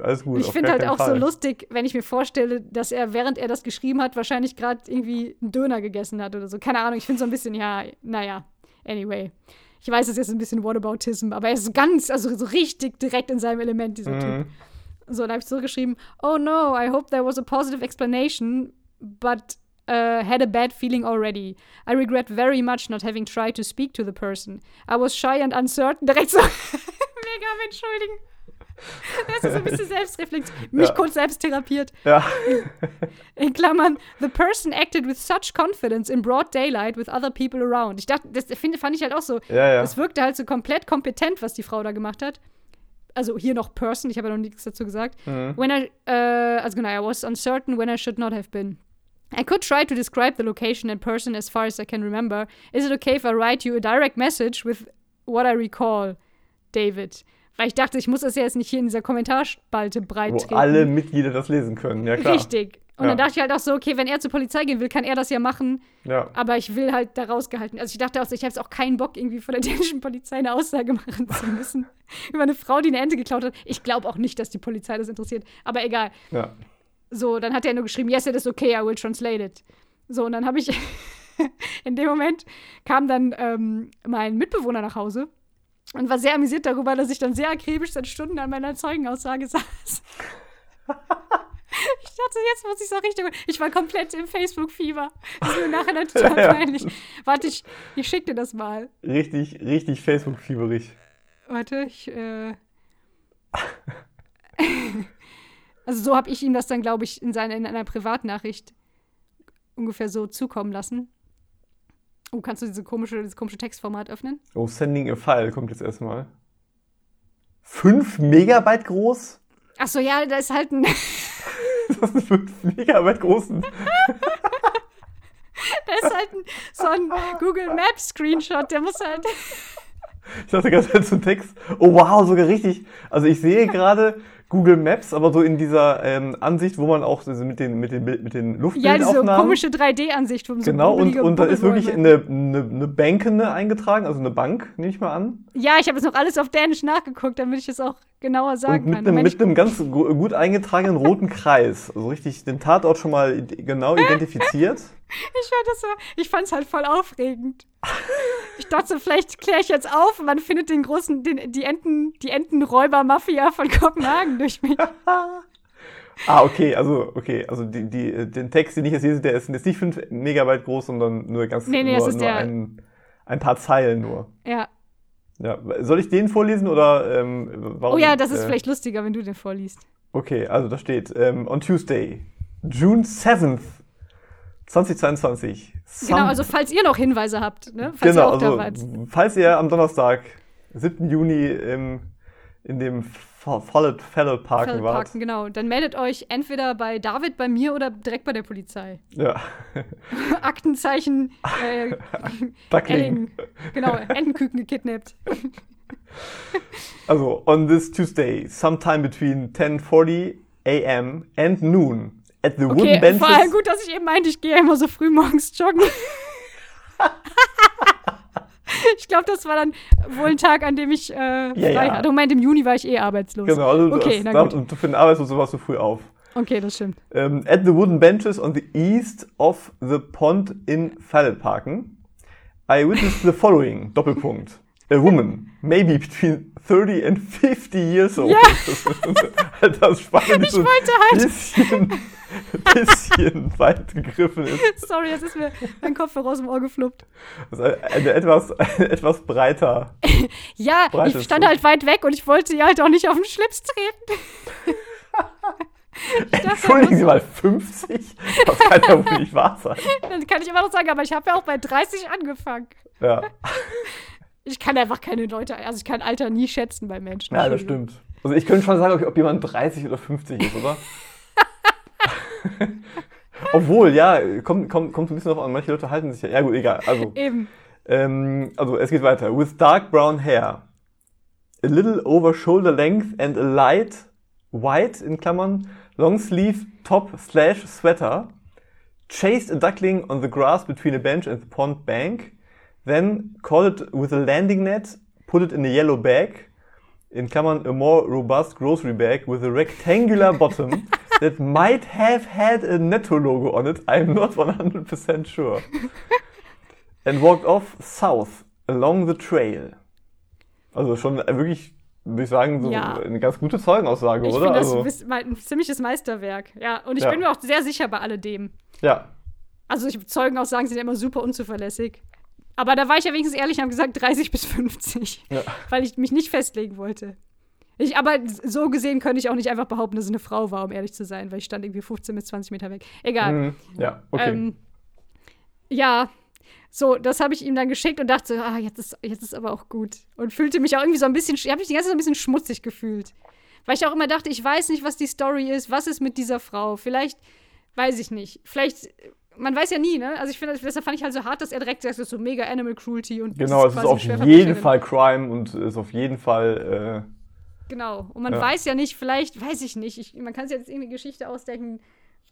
alles gut. Ich finde halt auch Fall. so lustig, wenn ich mir vorstelle, dass er, während er das geschrieben hat, wahrscheinlich gerade irgendwie einen Döner gegessen hat oder so. Keine Ahnung, ich finde so ein bisschen, ja, naja, anyway. Ich weiß, es ist ein bisschen Whataboutism, aber er ist ganz, also so richtig direkt in seinem Element, dieser Typ. Mhm. So, dann habe ich zurückgeschrieben, oh no, I hope there was a positive explanation, but uh, had a bad feeling already. I regret very much not having tried to speak to the person. I was shy and uncertain. Direkt so, mega entschuldigen. Das ist so ein bisschen selbstreflekt. Mich Ja. kurz selbst therapiert. Ja. In Klammern, the person acted with such confidence in broad daylight with other people around. Ich dachte, das finde, fand ich halt auch so. Ja, ja. Das wirkte halt so komplett kompetent, was die Frau da gemacht hat. Also hier noch Person, ich habe ja noch nichts dazu gesagt. Mhm. When I, äh, also genau, I was uncertain when I should not have been. I could try to describe the location and person as far as I can remember. Is it okay if I write you a direct message with what I recall, David? Weil ich dachte, ich muss das ja jetzt nicht hier in dieser Kommentarspalte breit Wo treten. alle Mitglieder das lesen können, ja klar. Richtig. Und Ja. dann dachte ich halt auch so, okay, wenn er zur Polizei gehen will, kann er das ja machen, Ja. aber ich will halt da rausgehalten. Also ich dachte auch so, ich habe jetzt auch keinen Bock, irgendwie von der dänischen Polizei eine Aussage machen zu müssen über eine Frau, die eine Ente geklaut hat. Ich glaube auch nicht, dass die Polizei das interessiert, aber egal. ja. So, dann hat er nur geschrieben, yes, it is okay, I will translate it. So, und dann habe ich, in dem Moment kam dann ähm, mein Mitbewohner nach Hause und war sehr amüsiert darüber, dass ich dann sehr akribisch seit Stunden an meiner Zeugenaussage saß. Ich dachte, jetzt muss ich so richtig. Ich war komplett im Facebook-Fieber. Das ist mir nachher dann total Ja. peinlich. Warte, ich, ich schick dir das mal. Richtig, richtig Facebook-fieberig. Warte, ich. Äh also, so habe ich ihm das dann, glaube ich, in, seine, in einer Privatnachricht ungefähr so zukommen lassen. Oh, kannst du diese komische, dieses komische Textformat öffnen? Oh, Sending a File kommt jetzt erstmal. 5 Megabyte groß? Ach so, ja, da ist halt ein. Das ist 5 Megabyte großen. Da ist halt ein, so ein Google Maps Screenshot, der muss halt. Ich dachte ganz kurz zum Text. Oh wow, sogar richtig. Also ich sehe gerade Google Maps, aber so in dieser ähm, Ansicht, wo man auch so mit den, mit den, mit den Ja, Luftbildaufnahmen. diese komische 3D-Ansicht von so Genau, und, und da ist wirklich eine, eine, eine Bankende eingetragen, also eine Bank, nehme ich mal an. Ja, ich habe jetzt noch alles auf Dänisch nachgeguckt, damit ich es auch genauer Und sagen mit kann. einem, mit einem ganz gu- gut eingetragenen roten Kreis. Also richtig den Tatort schon mal genau identifiziert. Ich fand so, ich fand's halt voll aufregend. Ich dachte, so, vielleicht kläre ich jetzt auf und man findet den großen, den, die Enten, die Entenräuber-Mafia von Kopenhagen durch mich. Ah, okay, also, okay, also die, die, den Text, den ich jetzt lese, der ist jetzt nicht 5 Megabyte groß, sondern nur ganz Nee, nee, nur, nur ein, ein paar Zeilen nur. Ja. Ja, soll ich den vorlesen oder ähm, warum? Oh ja, das ist äh, vielleicht lustiger, wenn du den vorliest. Okay, also da steht, ähm, on Tuesday, June 7th, 2022. Genau, some- also falls ihr noch Hinweise habt, ne? Falls ihr genau, auch also, wart. falls ihr am Donnerstag, 7. Juni im, in dem Follett Fellow Parken wart. Parken, genau. Dann meldet euch entweder bei David, bei mir oder direkt bei der Polizei. Ja. Aktenzeichen äh, Duckling. Genau, Entenküken gekidnappt. Also, on this Tuesday, sometime between 10.40 a.m. and noon, at the wooden Okay, benches. vor allem gut, dass ich eben meinte, ich gehe immer so früh morgens joggen. ich glaube, das war dann wohl ein Tag, an dem ich äh, frei ja. hatte. Moment, im Juni war ich eh arbeitslos. Genau, also Okay, na gut. und für den Arbeitslos warst du früh auf. Okay, das stimmt. Um, at the wooden benches on the east of the pond in Falletparken, I witnessed the following, Doppelpunkt. A woman, maybe between 30 and 50 years old. Ja. Das, das Spannende Ich so wollte halt- bisschen, bisschen weit gegriffen ist. Sorry, jetzt ist mir mein Kopf aus dem Ohr gefluppt. Also eine etwas, eine etwas breiter. Ja, ich stand Tuch. halt weit weg und ich wollte ihr halt auch nicht auf den Schlips treten. Dachte, Entschuldigen Sie mal, 50? Das kann ja wohl nicht wahr sein. Dann kann ich immer noch sagen, aber ich habe ja auch bei 30 angefangen. Ja, Ich kann einfach keine Leute, also ich kann Alter nie schätzen bei Menschen. ja das stimmt. Also ich könnte schon sagen, ob jemand 30 oder 50 ist, oder? Obwohl, ja, kommt, kommt, kommt ein bisschen drauf an. Manche Leute halten sich ja. Ja, gut, egal. Also, Eben. ähm, also es geht weiter. With dark brown hair, a little over shoulder length and a light white in Klammern long sleeve top slash sweater, chased a duckling on the grass between a bench and the pond bank, then caught it with a landing net, put it in a yellow bag, in Klammern a more robust grocery bag with a rectangular bottom that might have had a Netto logo on it. I'm not 100% sure. And walked off south along the trail. Also schon wirklich, würde ich sagen, so Ja. eine ganz gute Zeugenaussage, Ich oder? finde das also, ein ziemliches Meisterwerk. Ja, und ich Ja. bin mir auch sehr sicher bei alledem. ja, Also ich, Zeugenaussagen sind ja immer super unzuverlässig. Aber da war ich ja wenigstens ehrlich und habe gesagt 30 bis 50. Ja. Weil ich mich nicht festlegen wollte. Ich, aber so gesehen könnte ich auch nicht einfach behaupten, dass es eine Frau war, um ehrlich zu sein, weil ich stand irgendwie 15 bis 20 Meter weg. Egal. Mhm. ja, okay. Ähm, ja, so, das habe ich ihm dann geschickt und dachte, so, ah, jetzt ist, jetzt ist aber auch gut. Und fühlte mich auch irgendwie so ein bisschen, ich habe mich die ganze Zeit so ein bisschen schmutzig gefühlt. Weil ich auch immer dachte, ich weiß nicht, was die Story ist, was ist mit dieser Frau. Vielleicht, weiß ich nicht. Vielleicht, man weiß ja nie, ne? Also ich finde, deshalb fand ich halt so hart, dass er direkt sagt, das ist so mega Animal Cruelty und genau, das es ist auf jeden Fall Crime und ist auf jeden Fall, äh, Genau. Und man Ja. weiß ja nicht, vielleicht, weiß ich nicht, ich, man kann sich jetzt irgendwie Geschichte ausdenken.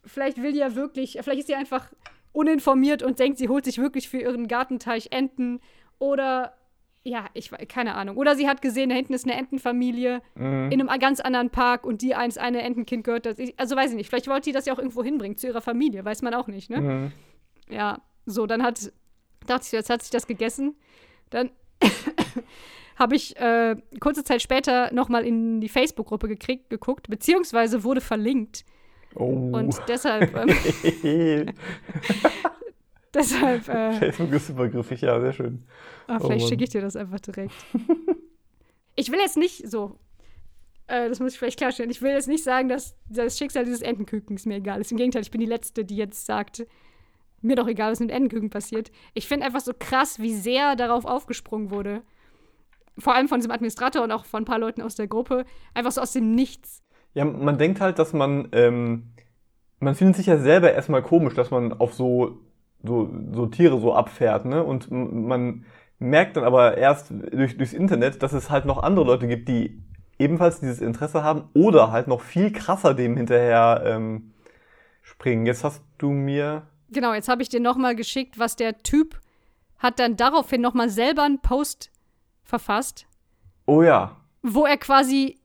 Vielleicht will die ja wirklich, vielleicht ist sie einfach uninformiert und denkt, sie holt sich wirklich für ihren Gartenteich Enten. Oder, ja, ich keine Ahnung. Oder sie hat gesehen, da hinten ist eine Entenfamilie mhm. in einem ganz anderen Park und die eins eine Entenkind gehört. Das, also weiß ich nicht. Vielleicht wollte die das ja auch irgendwo hinbringen, zu ihrer Familie. Weiß man auch nicht, ne? Mhm. Ja, so, dann hat, dachte ich, jetzt hat sich das gegessen. Dann habe ich äh, kurze Zeit später nochmal in die Facebook-Gruppe gekriegt, geguckt, beziehungsweise wurde verlinkt. Oh. Und deshalb, ähm, deshalb, äh, Facebook ist übergriffig, ja, sehr schön. ah, Oh vielleicht Mann. schicke ich dir das einfach direkt. ich will jetzt nicht so, äh, das muss ich vielleicht klarstellen, ich will jetzt nicht sagen, dass das Schicksal dieses Entenkükens mir egal ist. Im Gegenteil, ich bin die Letzte, die jetzt sagt, mir doch egal, was mit Entenküken passiert. Ich finde einfach so krass, wie sehr darauf aufgesprungen wurde. Vor allem von diesem Administrator und auch von ein paar Leuten aus der Gruppe. Einfach so aus dem Nichts. Ja, man denkt halt, dass man, ähm, man findet sich ja selber erstmal komisch, dass man auf so, so, so Tiere so abfährt, ne? Und man merkt dann aber erst durch, durchs Internet, dass es halt noch andere Leute gibt, die ebenfalls dieses Interesse haben oder halt noch viel krasser dem hinterher ähm, springen. Jetzt hast du mir. Genau, jetzt habe ich dir nochmal geschickt, was der Typ hat dann daraufhin nochmal selber einen Post verfasst, Oh ja. wo er quasi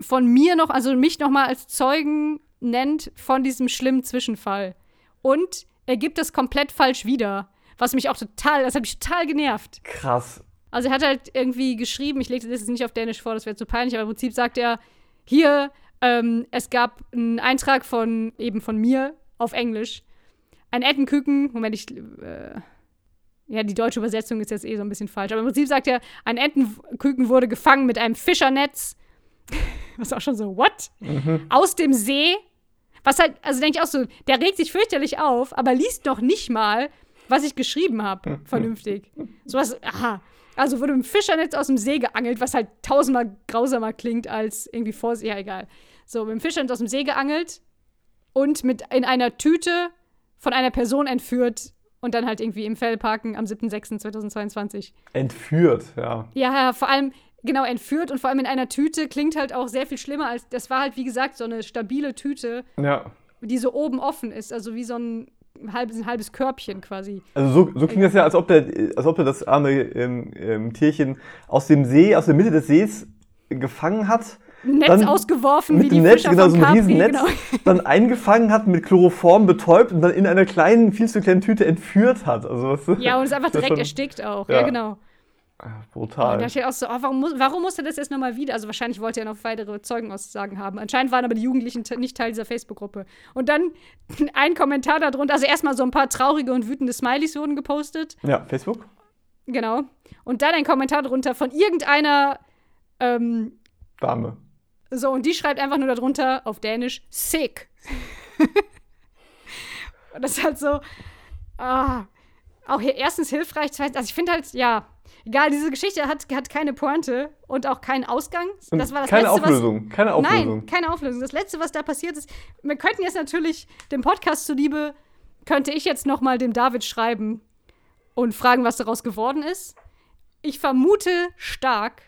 von mir noch, also mich nochmal als Zeugen nennt von diesem schlimmen Zwischenfall. Und er gibt das komplett falsch wieder. Was mich auch total, das hat mich total genervt. Krass. Also er hat halt irgendwie geschrieben, ich lese das jetzt nicht auf Dänisch vor, das wäre zu peinlich, aber im Prinzip sagt er, hier, ähm, es gab einen Eintrag von, eben von mir auf Englisch. Ein Entenküken, Moment, ich, äh, ja, die deutsche Übersetzung ist jetzt eh so ein bisschen falsch, aber im Prinzip sagt er, ein Entenküken wurde gefangen mit einem Fischernetz. Was auch schon so, what? Aus dem See. Was halt, also denke ich auch so, der regt sich fürchterlich auf, aber liest noch nicht mal, was ich geschrieben habe, vernünftig. Sowas, aha. Also wurde mit dem Fischernetz aus dem See geangelt, was halt tausendmal grausamer klingt als irgendwie vor. Ja, egal. So, mit dem Fischernetz aus dem See geangelt und mit in einer Tüte von einer Person entführt und dann halt irgendwie im Fellparken am 7.6.2022. Entführt, ja. Ja, vor allem, genau, entführt und vor allem in einer Tüte klingt halt auch sehr viel schlimmer als, das war halt, wie gesagt, so eine stabile Tüte, Ja. die so oben offen ist, also wie so ein halbes, ein halbes Körbchen quasi. Also so, so klingt das ja, als ob der, als ob der das arme ähm, ähm, Tierchen aus dem See, aus der Mitte des Sees gefangen hat. Netz ausgeworfen, mit wie die dem Netz, Fischer genau, so ein Capri, Riesennetz, genau. dann eingefangen hat, mit Chloroform betäubt und dann in einer kleinen, viel zu kleinen Tüte entführt hat. Also Ja, und ist einfach direkt schon- erstickt auch. Ja, Ja. genau. Ah, Und Brutal. da steht auch so, oh, warum, muss, warum musste das jetzt nochmal wieder? Also wahrscheinlich wollte er noch weitere Zeugenaussagen haben. Anscheinend waren aber die Jugendlichen nicht Teil dieser Facebook-Gruppe. Und dann ein Kommentar darunter, also erstmal so ein paar traurige und wütende Smileys wurden gepostet. Ja, Facebook? Genau. Und dann ein Kommentar darunter von irgendeiner, ähm, Dame. so, und die schreibt einfach nur darunter auf Dänisch, sick. und das ist halt so, ah, auch hier erstens hilfreich, zweitens, also ich finde halt, ja, egal, diese Geschichte hat, hat keine Pointe und auch keinen Ausgang. Das war das keine Letzte, Auflösung. keine was. Auflösung. Nein, keine Auflösung. Das Letzte, was da passiert ist, wir könnten jetzt natürlich dem Podcast zuliebe, könnte ich jetzt noch mal dem David schreiben und fragen, was daraus geworden ist. Ich vermute stark,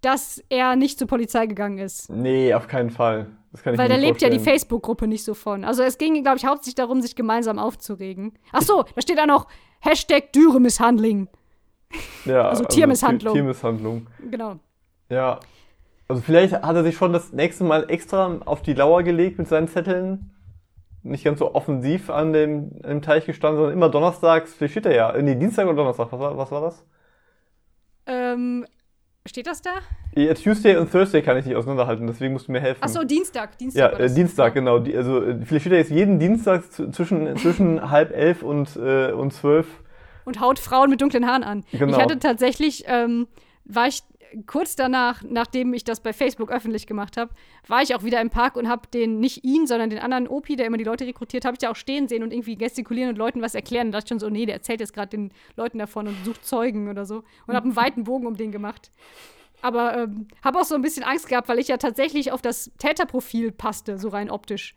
dass er nicht zur Polizei gegangen ist. Nee, auf keinen Fall. Das kann ich Weil da lebt ja die. Facebook-Gruppe nicht so von. Also es ging, glaube ich, hauptsächlich darum, sich gemeinsam aufzuregen. Ach so, da steht auch noch Hashtag Dürre-Misshandling. Ja, also Tiermisshandlung. Tier- Tiermisshandlung. Genau. Ja. Also vielleicht hat er sich schon das nächste Mal extra auf die Lauer gelegt mit seinen Zetteln. Nicht ganz so offensiv an dem, an dem Teich gestanden, sondern immer donnerstags, vielleicht steht er ja. Nee, Dienstag oder Donnerstag, was war, was war das? Ähm, steht das da? Ja, Tuesday und Thursday kann ich nicht auseinanderhalten, deswegen musst du mir helfen. Ach so, Dienstag. Dienstag Ja, äh. Dienstag, genau. Die, also äh, vielleicht steht er jetzt jeden Dienstag zwischen, zwischen halb elf und, äh, und zwölf. Und haut Frauen mit dunklen Haaren an. Genau. Ich hatte tatsächlich, ähm, war ich kurz danach, nachdem ich das bei Facebook öffentlich gemacht habe, war ich auch wieder im Park und habe den, nicht ihn, sondern den anderen Opi, der immer die Leute rekrutiert, habe ich da auch stehen sehen und irgendwie gestikulieren und Leuten was erklären. Und dachte ich schon so, nee, der erzählt jetzt gerade den Leuten davon und sucht Zeugen oder so. Und habe einen weiten Bogen um den gemacht. Aber ähm, habe auch so ein bisschen Angst gehabt, weil ich ja tatsächlich auf das Täterprofil passte, so rein optisch.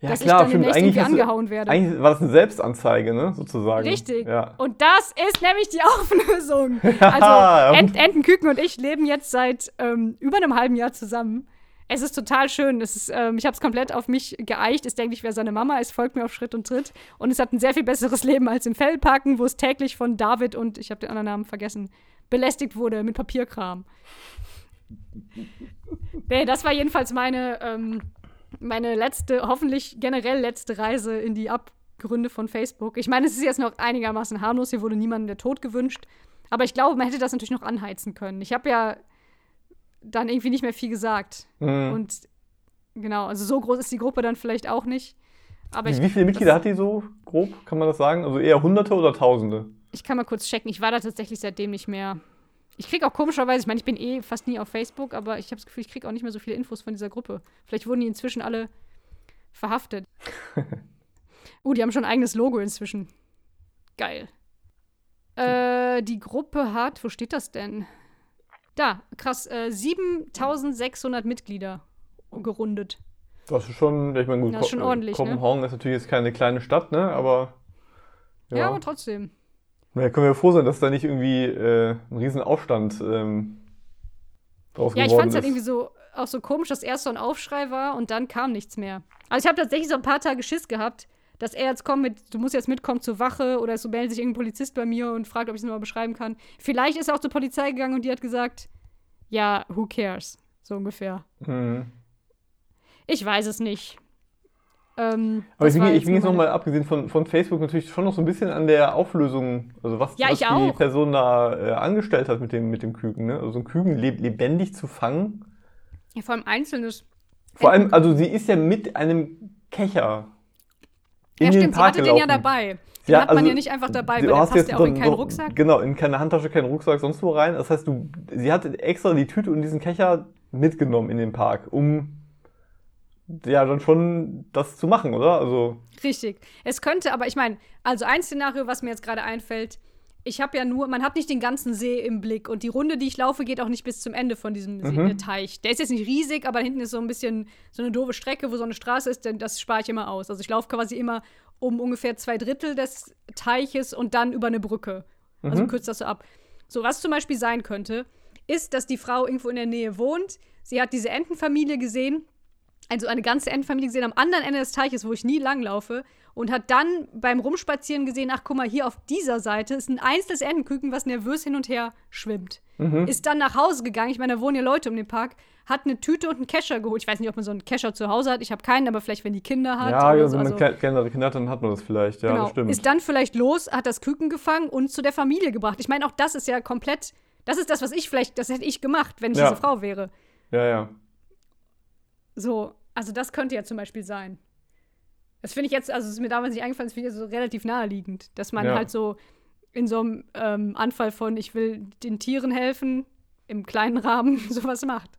Ja, Dass ich dann demnächst du- angehauen werde. Eigentlich war das eine Selbstanzeige, ne, sozusagen. Richtig. Ja. Und das ist nämlich die Auflösung. Also und- Ent Enten, Küken und ich leben jetzt seit ähm, über einem halben Jahr zusammen. Es ist total schön. Es ist, ähm, ich habe es komplett auf mich geeicht. Es denkt, ich wäre seine Mama. Es folgt mir auf Schritt und Tritt. Und es hat ein sehr viel besseres Leben als im Fellparken, wo es täglich von David und, ich habe den anderen Namen vergessen, belästigt wurde mit Papierkram. Nee, das war jedenfalls meine, ähm, meine letzte, hoffentlich generell letzte Reise in die Abgründe von Facebook. Ich meine, es ist jetzt noch einigermaßen harmlos, hier wurde niemandem der Tod gewünscht. Aber ich glaube, man hätte das natürlich noch anheizen können. Ich habe ja dann irgendwie nicht mehr viel gesagt. Mhm. Und genau, also so groß ist die Gruppe dann vielleicht auch nicht. Aber ich, Wie viele Mitglieder hat die so grob, kann man das sagen? Also eher Hunderte oder Tausende? ich kann mal kurz checken. Ich war da tatsächlich seitdem nicht mehr. Ich kriege auch komischerweise, ich meine, ich bin eh fast nie auf Facebook, aber ich habe das Gefühl, ich kriege auch nicht mehr so viele Infos von dieser Gruppe. Vielleicht wurden die inzwischen alle verhaftet. uh, die haben schon ein eigenes Logo inzwischen. Geil. Äh, die Gruppe hat, wo steht das denn? Da, krass, äh, 7600 Mitglieder gerundet. Das ist schon, ich meine, gut, Das ist schon ordentlich, ne? Kopenhagen ist natürlich jetzt keine kleine Stadt, ne, aber Ja, ja. aber trotzdem. Na, können wir froh sein, dass da nicht irgendwie äh, ein riesen Aufstand ähm, draus Ja, ich fand es halt ist. irgendwie so auch so komisch, dass erst so ein Aufschrei war und dann kam nichts mehr. Also ich habe tatsächlich so ein paar Tage Schiss gehabt, dass er jetzt kommt mit, du musst jetzt mitkommen zur Wache oder so meldet sich irgendein Polizist bei mir und fragt, ob ich es nochmal beschreiben kann. Vielleicht ist er auch zur Polizei gegangen und die hat gesagt, ja, who cares? So ungefähr. Mhm. Ich weiß es nicht. Ähm, Aber ich bin, ich bin jetzt nochmal abgesehen von, von Facebook natürlich schon noch so ein bisschen an der Auflösung, also was, Ja, was ich die auch. Person da äh, angestellt hat mit dem, mit dem Küken. Ne? Also ein Küken leb, lebendig zu fangen. Ja, vor allem Einzelnes. Vor allem, also sie ist ja mit einem Kecher in ja, den stimmt, sie Park hatte den ja gelaufen. dabei. Den Ja, hat man also, ja nicht einfach dabei, du weil der hast passt jetzt ja auch in so- keinen so- Rucksack. Genau, in keine Handtasche, keinen Rucksack, sonst wo rein. Das heißt, du, sie hat extra die Tüte und diesen Kecher mitgenommen in den Park, um ja dann schon das zu machen, oder? Also Richtig. Es könnte, aber ich meine, also ein Szenario, was mir jetzt gerade einfällt, ich habe ja nur, man hat nicht den ganzen See im Blick und die Runde, die ich laufe, geht auch nicht bis zum Ende von diesem See, Mhm. Teich. Der ist jetzt nicht riesig, aber hinten ist so ein bisschen so eine doofe Strecke, wo so eine Straße ist, denn das spare ich immer aus. Also ich laufe quasi immer um ungefähr zwei Drittel des Teiches und dann über eine Brücke. Also Mhm. kürzt das so ab. So, was zum Beispiel sein könnte, ist, dass die Frau irgendwo in der Nähe wohnt. Sie hat diese Entenfamilie gesehen, also eine ganze Entenfamilie gesehen am anderen Ende des Teiches, wo ich nie langlaufe. Und hat dann beim Rumspazieren gesehen, ach guck mal, hier auf dieser Seite ist ein einzelnes Entenküken, was nervös hin und her schwimmt. Mhm. Ist dann nach Hause gegangen, ich meine, da wohnen ja Leute um den Park, hat eine Tüte und einen Kescher geholt. Ich weiß nicht, ob man so einen Kescher zu Hause hat. Ich habe keinen, aber vielleicht, wenn die Kinder hat. Ja, ja, so. wenn man Also- kleinere Kinder hat, dann hat man das vielleicht. Ja, genau. das stimmt. Ist dann vielleicht los, hat das Küken gefangen und zu der Familie gebracht. Ich meine, auch das ist ja komplett, das ist das, was ich vielleicht, das hätte ich gemacht, wenn ich Ja. diese Frau wäre. ja, ja. So, also das könnte ja zum Beispiel sein. Das finde ich jetzt, also es ist mir damals nicht eingefallen, das finde ich so relativ naheliegend, dass man Ja. halt so in so einem ähm, Anfall von, ich will den Tieren helfen, im kleinen Rahmen sowas macht.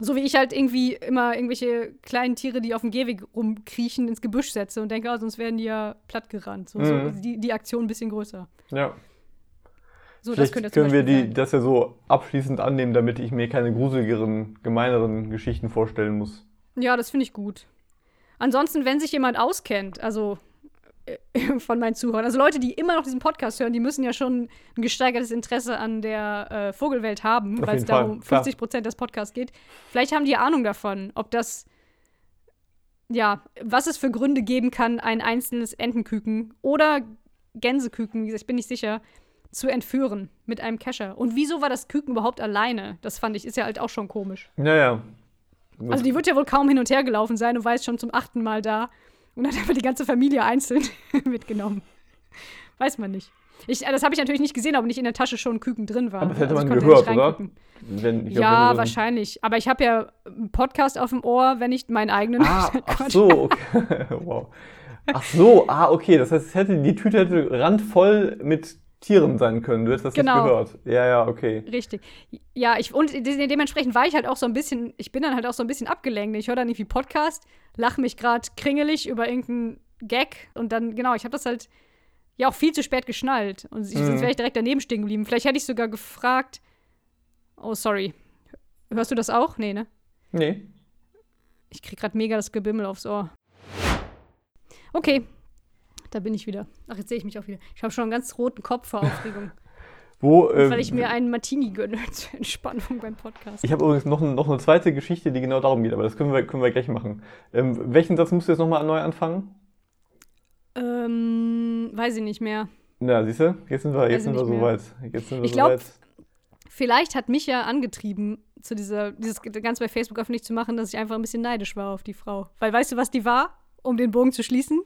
So wie ich halt irgendwie immer irgendwelche kleinen Tiere, die auf dem Gehweg rumkriechen, ins Gebüsch setze und denke, oh, sonst werden die ja plattgerannt. So, Mhm. so die, die Aktion ein bisschen größer. ja. So, das Vielleicht könnte zum können wir die, sein. das ja so abschließend annehmen, damit ich mir keine gruseligeren, gemeineren Geschichten vorstellen muss. Ja, das finde ich gut. Ansonsten, wenn sich jemand auskennt, also äh, von meinen Zuhörern, also Leute, die immer noch diesen Podcast hören, die müssen ja schon ein gesteigertes Interesse an der äh, Vogelwelt haben, weil es da um klar. 50 Prozent des Podcasts geht. Vielleicht haben die Ahnung davon, ob das, ja, was es für Gründe geben kann, ein einzelnes Entenküken oder Gänseküken, wie gesagt, ich bin nicht sicher, zu entführen mit einem Kescher. Und wieso war das Küken überhaupt alleine? Das fand ich, ist ja halt auch schon komisch. Ja, ja. Also die wird ja wohl kaum hin und her gelaufen sein und war jetzt schon zum achten Mal da und hat einfach die ganze Familie einzeln mitgenommen. Weiß man nicht. Ich, das habe ich natürlich nicht gesehen, ob nicht in der Tasche schon Küken drin war. Aber das hätte Also man gehört, oder? Wenn, glaub, Ja, wenn wahrscheinlich. Aber ich habe ja einen Podcast auf dem Ohr, wenn ich meinen eigenen. Ah, ach so, okay. wow. Ach so, ah, okay. Das heißt, hätte, die Tüte hätte randvoll mit Tieren sein können. Du hättest das Genau. nicht gehört. Ja, ja, okay. Richtig. Ja, ich, und de dementsprechend war ich halt auch so ein bisschen, ich bin dann halt auch so ein bisschen abgelenkt. Ich höre dann irgendwie Podcast, lache mich gerade kringelig über irgendeinen Gag und dann, genau, ich habe das halt ja auch viel zu spät geschnallt. Und ich, Mhm. sonst wäre ich direkt daneben stehen geblieben. Vielleicht hätte ich sogar gefragt, oh, sorry. Hörst du das auch? Nee, ne? Nee. Ich krieg gerade mega das Gebimmel aufs Ohr. Okay, da bin ich wieder. Ach, jetzt sehe ich mich auch wieder. Ich habe schon einen ganz roten Kopf vor Aufregung, Wo, ähm, weil ich mir einen Martini gönne zur Entspannung beim Podcast. ich habe übrigens noch, noch eine zweite Geschichte, die genau darum geht, aber das können wir, können wir gleich machen. Ähm, welchen Satz musst du jetzt nochmal neu anfangen? Ähm, weiß ich nicht mehr. Na, siehst du? Jetzt sind wir, jetzt sind wir soweit. Jetzt sind wir Ich glaub, soweit. Vielleicht hat mich ja angetrieben, zu dieser, dieses ganz bei Facebook öffentlich zu machen, dass ich einfach ein bisschen neidisch war auf die Frau. Weil weißt du, was die war, um den Bogen zu schließen?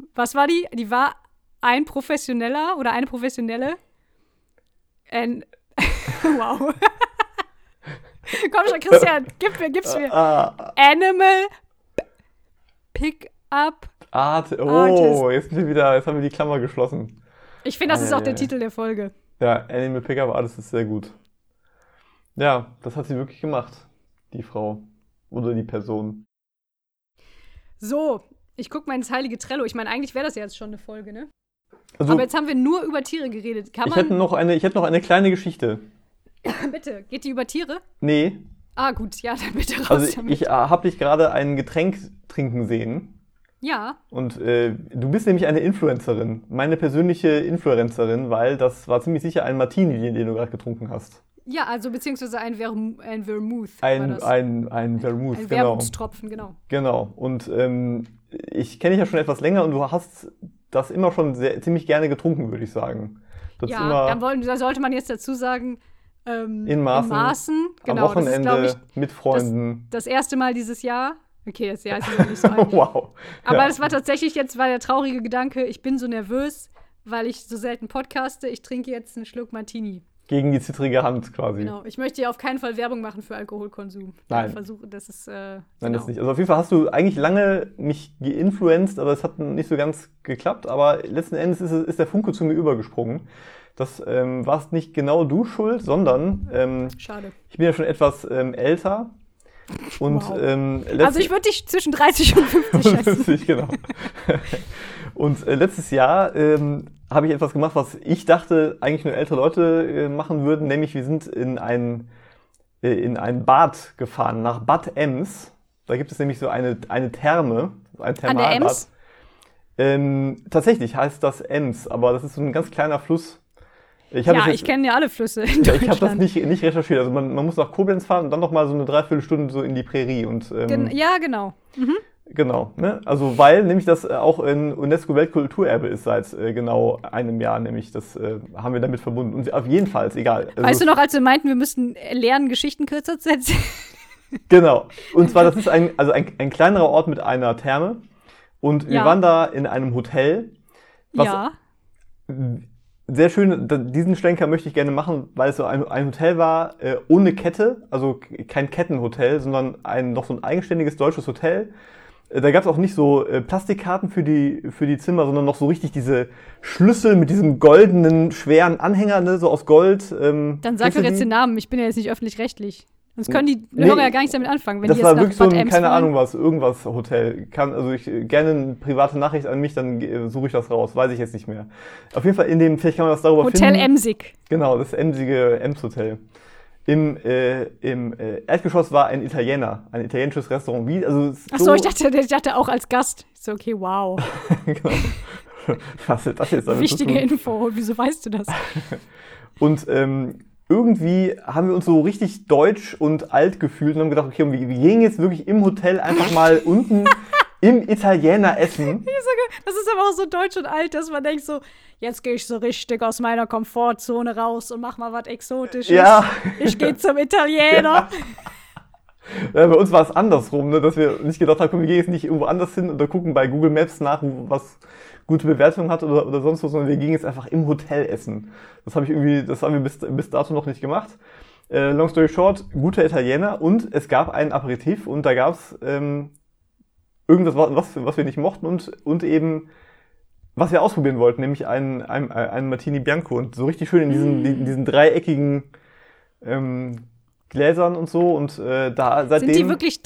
Wa- Ja. Was war die? Die war ein Professioneller oder eine Professionelle. Ein wow. Komm schon, Christian, gib mir, gib's mir. Ah, Animal Pickup. Art, oh, Artist. jetzt sind wir wieder, jetzt haben wir die Klammer geschlossen. Ich finde, das Ah, ist ja, auch der ja. Titel der Folge. Ja, Animal Pickup Artist ist sehr gut. Ja, das hat sie wirklich gemacht, die Frau. Oder die Person. So, ich guck mal ins heilige Trello. Ich meine, eigentlich wäre das ja jetzt schon eine Folge, ne? Also, Aber jetzt haben wir nur über Tiere geredet. Kann ich hätte man. noch eine, ich hätte noch eine kleine Geschichte. bitte, geht die über Tiere? Nee, Ah, gut, ja, dann bitte raus also damit. ich äh, habe dich gerade ein Getränk trinken sehen. ja, Und äh, du bist nämlich eine Influencerin. Meine persönliche Influencerin, weil das war ziemlich sicher ein Martini, den, du gerade getrunken hast. ja, also beziehungsweise ein, Verm ein Vermouth. Ein, ein, ein Vermouth, ein genau. Wermutstropfen, genau. Genau. Und ähm, ich kenne dich ja schon etwas länger und du hast das immer schon sehr, ziemlich gerne getrunken, würde ich sagen. Das Ja, dann wollen, da sollte man jetzt dazu sagen, ähm, In Maßen, In Maßen. Genau, am das ist, Wochenende ich, mit Freunden. das erste Mal dieses Jahr. Okay, das Jahr ist ja nicht so alt. wow. Aber ja. das war tatsächlich jetzt war der traurige Gedanke, ich bin so nervös, weil ich so selten podcaste. Ich trinke jetzt einen Schluck Martini. Gegen die zittrige Hand quasi. Genau. Ich möchte ja auf keinen Fall Werbung machen für Alkoholkonsum. Nein. Ich versuche, das ist. Äh, Nein, genau. das nicht. Also auf jeden Fall hast du eigentlich lange mich geinfluenced, aber es hat nicht so ganz geklappt. Aber letzten Endes ist, ist der Funke zu mir übergesprungen. Das ähm, warst nicht genau du schuld, sondern ähm, Schade. ich bin ja schon etwas ähm, älter. Und Wow. ähm, Also ich würde dich zwischen 30 und 50 schätzen. 50, genau. Und äh, letztes Jahr ähm, habe ich etwas gemacht, was ich dachte, eigentlich nur ältere Leute äh, machen würden, nämlich wir sind in ein, äh, in ein Bad gefahren, nach Bad Ems. Da gibt es nämlich so eine, eine Therme, ein An der Thermalbad. Ems? Ähm, tatsächlich heißt das Ems, aber das ist so ein ganz kleiner Fluss. Ich Ja, jetzt- ich kenne ja alle Flüsse in ja, ich habe das nicht, nicht recherchiert. Also man, man muss nach Koblenz fahren und dann noch mal so eine Dreiviertelstunde so in die Prärie. Und, ähm, Gen ja, genau. Genau, ne? Also weil nämlich das äh, auch ein UNESCO-Weltkulturerbe ist seit äh, genau einem Jahr, nämlich das äh, haben wir damit verbunden. Und auf jeden Fall, egal. Also, Weißt du noch, als wir meinten, wir müssten lernen, Geschichten kürzer zu erzählen? Genau. Und zwar, das ist ein, also ein, ein kleinerer Ort mit einer Therme. Und wir Ja. waren da in einem Hotel. Was ja. Sehr schön, diesen Schlenker möchte ich gerne machen, weil es so ein, ein Hotel war äh, ohne Kette, also kein Kettenhotel, sondern ein noch so ein eigenständiges deutsches Hotel. Äh, Da gab es auch nicht so äh, Plastikkarten für die, für die Zimmer, sondern noch so richtig diese Schlüssel mit diesem goldenen, schweren Anhänger, ne, so aus Gold. Ähm, Dann sag doch jetzt den Namen. Ich bin ja jetzt nicht öffentlich-rechtlich. Sonst können die Nee, Hörer ja gar nichts damit anfangen. Wenn das die war jetzt nach wirklich so ein, keine wollen. Ahnung was, irgendwas Hotel. Kann, also ich äh, gerne eine private Nachricht an mich, dann äh, suche ich das raus, weiß ich jetzt nicht mehr. Auf jeden Fall in dem, vielleicht kann man das darüber Hotel finden. Emsig. Genau, das emsige Ems Hotel. Im, äh, im äh, Erdgeschoss war ein Italiener, ein italienisches Restaurant. Wie, also Ach so, ich dachte, ich dachte auch als Gast. Ich So, okay, wow. genau. Was hat das jetzt damit Wichtige? Info. Wieso weißt du das? Und ähm, irgendwie haben wir uns so richtig deutsch und alt gefühlt und haben gedacht, okay, wir, wir gehen jetzt wirklich im Hotel einfach mal unten im Italiener essen. Das ist aber auch so deutsch und alt, dass man denkt so, jetzt gehe ich so richtig aus meiner Komfortzone raus und mach mal was Exotisches. Ja. Ich gehe zum Italiener. Ja, bei uns war es andersrum, ne, dass wir nicht gedacht haben, komm, wir gehen jetzt nicht irgendwo anders hin und da gucken bei Google Maps nach, wo- was gute Bewertungen hat oder, oder sonst was, sondern wir gingen jetzt einfach im Hotel essen. Das habe ich irgendwie, das haben wir bis, bis dato noch nicht gemacht. Äh, long story short, guter Italiener und es gab einen Aperitif und da gab es ähm, irgendwas, was, was wir nicht mochten und, und eben was wir ausprobieren wollten, nämlich einen, einen, einen Martini Bianco und so richtig schön in diesen, in diesen dreieckigen ähm, Gläsern und so und äh, da seitdem Sind die wirklich?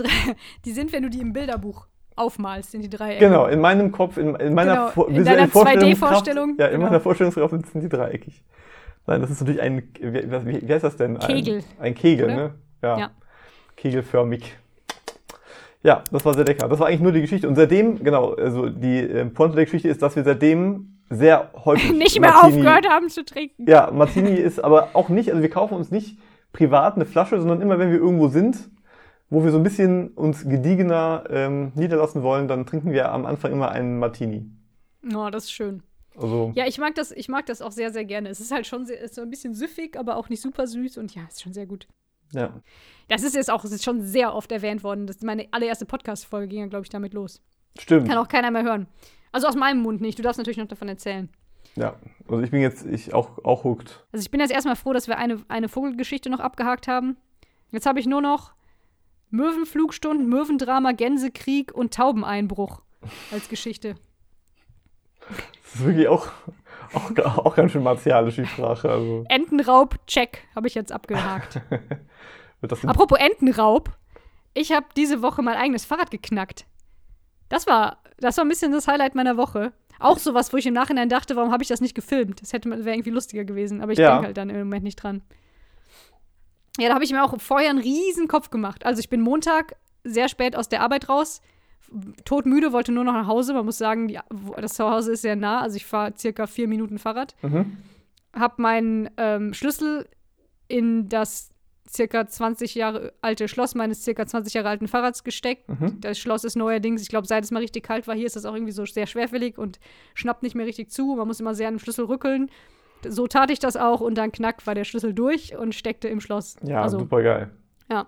Die sind, wenn du die im Bilderbuch aufmalst, sind die drei. Genau, in meinem Kopf, in, in meiner Genau, in deiner Vorstellungskraft- 2D-Vorstellung, Ja, in genau. meiner Vorstellungskraft sind die dreieckig. Nein, das ist natürlich ein, wie, was- wie, heißt das denn? Kegel. Ein, ein Kegel, Oder? ne? Ja. Ja. Kegelförmig. Ja, das war sehr lecker. Das war eigentlich nur die Geschichte. Und seitdem, genau, also die äh, Pointe der Geschichte ist, dass wir seitdem sehr häufig Nicht mehr Martini- aufgehört haben zu trinken. Ja, Martini ist aber auch nicht, also wir kaufen uns nicht privat eine Flasche, sondern immer wenn wir irgendwo sind, wo wir so ein bisschen uns gediegener ähm, niederlassen wollen, dann trinken wir am Anfang immer einen Martini. Oh, das ist schön. Also, Ja, ich mag das, ich mag das auch sehr, sehr gerne. Es ist halt schon sehr, ist so ein bisschen süffig, aber auch nicht super süß und ja, ist schon sehr gut. Ja. Das ist jetzt auch, es ist schon sehr oft erwähnt worden. Das meine allererste Podcast-Folge ging ja, glaube ich, damit los. Stimmt. Kann auch keiner mehr hören. Also aus meinem Mund nicht. Du darfst natürlich noch davon erzählen. Ja. Also ich bin jetzt ich auch, auch hooked. Also ich bin jetzt erstmal froh, dass wir eine, eine Vogelgeschichte noch abgehakt haben. Jetzt habe ich nur noch Möwenflugstunden, Möwendrama, Gänsekrieg und Taubeneinbruch als Geschichte. Das ist wirklich auch, auch, auch ganz schön martialisch, die Sprache. Also Entenraub, check, habe ich jetzt abgehakt. Apropos Entenraub, ich habe diese Woche mein eigenes Fahrrad geknackt. Das war, das war ein bisschen das Highlight meiner Woche. Auch sowas, wo ich im Nachhinein dachte, warum habe ich das nicht gefilmt? Das hätte wäre irgendwie lustiger gewesen, aber ich Ja. denke halt dann im Moment nicht dran. Ja, da habe ich mir auch vorher einen riesen Kopf gemacht. Also ich bin Montag sehr spät aus der Arbeit raus, todmüde, wollte nur noch nach Hause. Man muss sagen, die, das Zuhause ist sehr nah, also ich fahre circa vier Minuten Fahrrad. Mhm. Habe meinen ähm, Schlüssel in das circa 20 Jahre alte Schloss meines circa 20 Jahre alten Fahrrads gesteckt. Mhm. Das Schloss ist neuerdings, ich glaube, seit es mal richtig kalt war, hier ist das auch irgendwie so sehr schwerfällig und schnappt nicht mehr richtig zu. Man muss immer sehr an dem Schlüssel rückeln. So tat ich das auch und dann knack war der Schlüssel durch und steckte im Schloss. Ja, also, super geil. ja.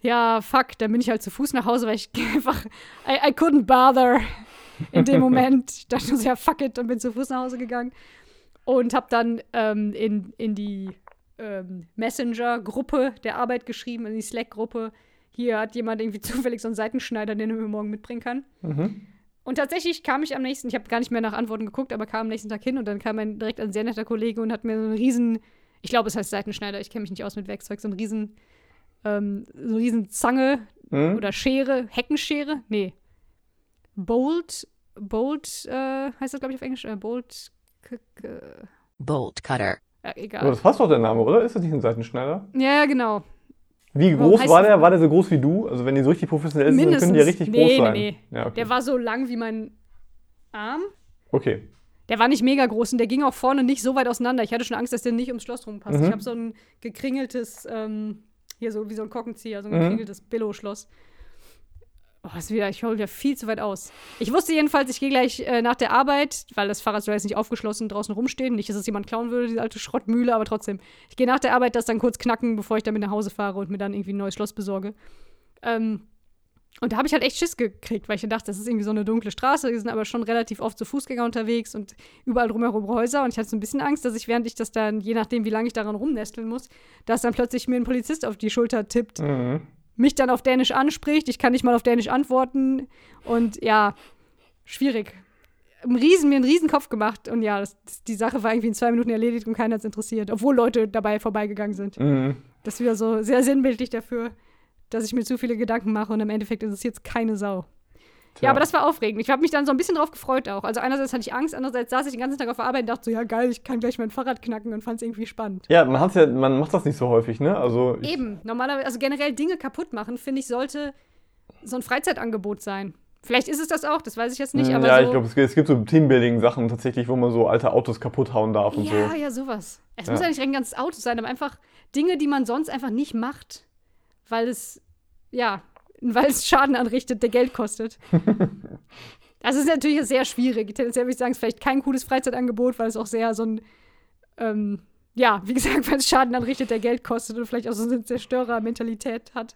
Ja, fuck, dann bin ich halt zu Fuß nach Hause, weil ich einfach, I, I couldn't bother in dem Moment. Ich dachte so, ja, fuck it, und bin zu Fuß nach Hause gegangen. Und hab dann ähm, in, in die ähm, Messenger-Gruppe der Arbeit geschrieben, in die Slack-Gruppe, hier hat jemand irgendwie zufällig so einen Seitenschneider, den er mir morgen mitbringen kann. Mhm. Und tatsächlich kam ich am nächsten, ich habe gar nicht mehr nach Antworten geguckt, aber kam am nächsten Tag hin und dann kam ein, direkt ein sehr netter Kollege und hat mir so einen riesen, ich glaube, es heißt Seitenschneider, ich kenne mich nicht aus mit Werkzeug, so einen riesen, ähm, so riesen Zange Mhm. oder Schere, Heckenschere, nee, Bolt Bolt, äh, heißt das, glaube ich, auf Englisch? Äh, Bolt. K K Bolt Cutter. äh, Aber egal. das passt doch der Name, oder? Ist das nicht ein Seitenschneider? Ja, ja, genau. Wie groß war der? War der so groß wie du? Also wenn die so richtig professionell sind, dann können die ja richtig nee, groß sein. Nee, nee. Ja, okay. Der war so lang wie mein Arm. okay. Der war nicht mega groß und der ging auch vorne nicht so weit auseinander. Ich hatte schon Angst, dass der nicht ums Schloss rumpasst. Mhm. Ich habe so ein gekringeltes, ähm, hier so wie so ein Korkenzieher, so ein Mhm. gekringeltes Billo-Schloss. Oh, ist wieder, ich hole wieder viel zu weit aus. Ich wusste jedenfalls, ich gehe gleich äh, nach der Arbeit, weil das Fahrrad soll jetzt nicht aufgeschlossen draußen rumstehen. Nicht, dass es jemand klauen würde, diese alte Schrottmühle, aber trotzdem. Ich gehe nach der Arbeit das dann kurz knacken, bevor ich damit nach Hause fahre und mir dann irgendwie ein neues Schloss besorge. Ähm, und da habe ich halt echt Schiss gekriegt, weil ich dachte, das ist irgendwie so eine dunkle Straße. Wir sind aber schon relativ oft zu Fußgänger unterwegs und überall drumherum Häuser. Und ich hatte so ein bisschen Angst, dass ich, während ich das dann, je nachdem, wie lange ich daran rumnesteln muss, dass dann plötzlich mir ein Polizist auf die Schulter tippt, Mhm. mich dann auf Dänisch anspricht. Ich kann nicht mal auf Dänisch antworten. Und ja, schwierig. Ein Riesen, mir einen riesen Kopf gemacht. Und ja, das, die Sache war irgendwie in zwei Minuten erledigt und keiner hat es interessiert. Obwohl Leute dabei vorbeigegangen sind. Mhm. Das ist wieder so sehr sinnbildlich dafür, dass ich mir zu viele Gedanken mache und im Endeffekt interessiert es keine Sau. Tja. Ja, aber das war aufregend. Ich habe mich dann so ein bisschen drauf gefreut auch. Also einerseits hatte ich Angst, andererseits saß ich den ganzen Tag auf der Arbeit und dachte so, ja geil, ich kann gleich mein Fahrrad knacken und fand es irgendwie spannend. Ja, man hat's ja, man macht das nicht so häufig, ne? Also Eben, normalerweise, also generell Dinge kaputt machen, finde ich, sollte so ein Freizeitangebot sein. Vielleicht ist es das auch, das weiß ich jetzt nicht, Mm, aber ja, so, ich glaube, es, gibt- es gibt so Teambuilding-Sachen tatsächlich, wo man so alte Autos kaputt hauen darf und ja, so. ja, sowas. Es Ja. muss ja nicht ein ganzes Auto sein, aber einfach Dinge, die man sonst einfach nicht macht, weil es, ja, weil es Schaden anrichtet, der Geld kostet. Das ist natürlich sehr schwierig. Tendenziell würde ich sagen, es ist vielleicht kein cooles Freizeitangebot, weil es auch sehr so ein, ähm, ja, wie gesagt, weil es Schaden anrichtet, der Geld kostet und vielleicht auch so eine Zerstörermentalität hat.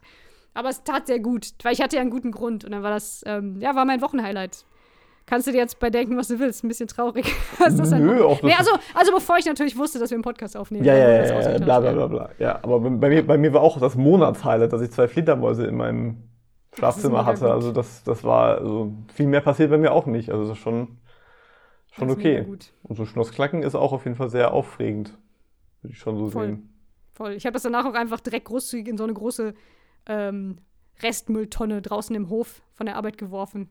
Aber es tat sehr gut, weil ich hatte ja einen guten Grund und dann war das, ähm, ja, war mein Wochenhighlight. Kannst du dir jetzt bei denken, was du willst. Ein bisschen traurig. Nö, auch nee, also, also bevor ich natürlich wusste, dass wir einen Podcast aufnehmen. Ja, ja, ja, ja, bla bla bla bla. Ja, aber bei mir, bei mir war auch das Monatshighlight, dass ich zwei Fledermäuse in meinem Schlafzimmer hatte. gut. Also das, das war, also viel mehr passiert bei mir auch nicht. Also das ist schon, schon Das ist okay. Und so Schnossknacken ist auch auf jeden Fall sehr aufregend. Würde ich schon so Voll. sehen. Voll. Ich habe das danach auch einfach direkt großzügig in so eine große ähm, Restmülltonne draußen im Hof von der Arbeit geworfen.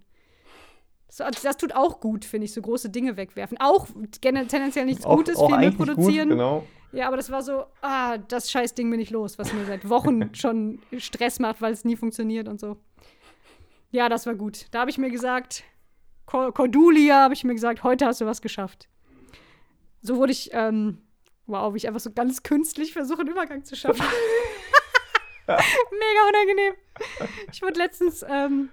Das, das tut auch gut, finde ich, so große Dinge wegwerfen. Auch tendenziell nichts Auch- Gutes, auch viel Müll eigentlich gut, produzieren. genau. Ja, aber das war so, ah, das scheiß Ding bin ich los, was mir seit Wochen schon Stress macht, weil es nie funktioniert und so. Ja, das war gut. Da habe ich mir gesagt, Cor- Cordulia, habe ich mir gesagt, heute hast du was geschafft. So wurde ich, ähm, wow, wie ich einfach so ganz künstlich versuche, einen Übergang zu schaffen. Mega unangenehm. Ich wurde letztens ähm,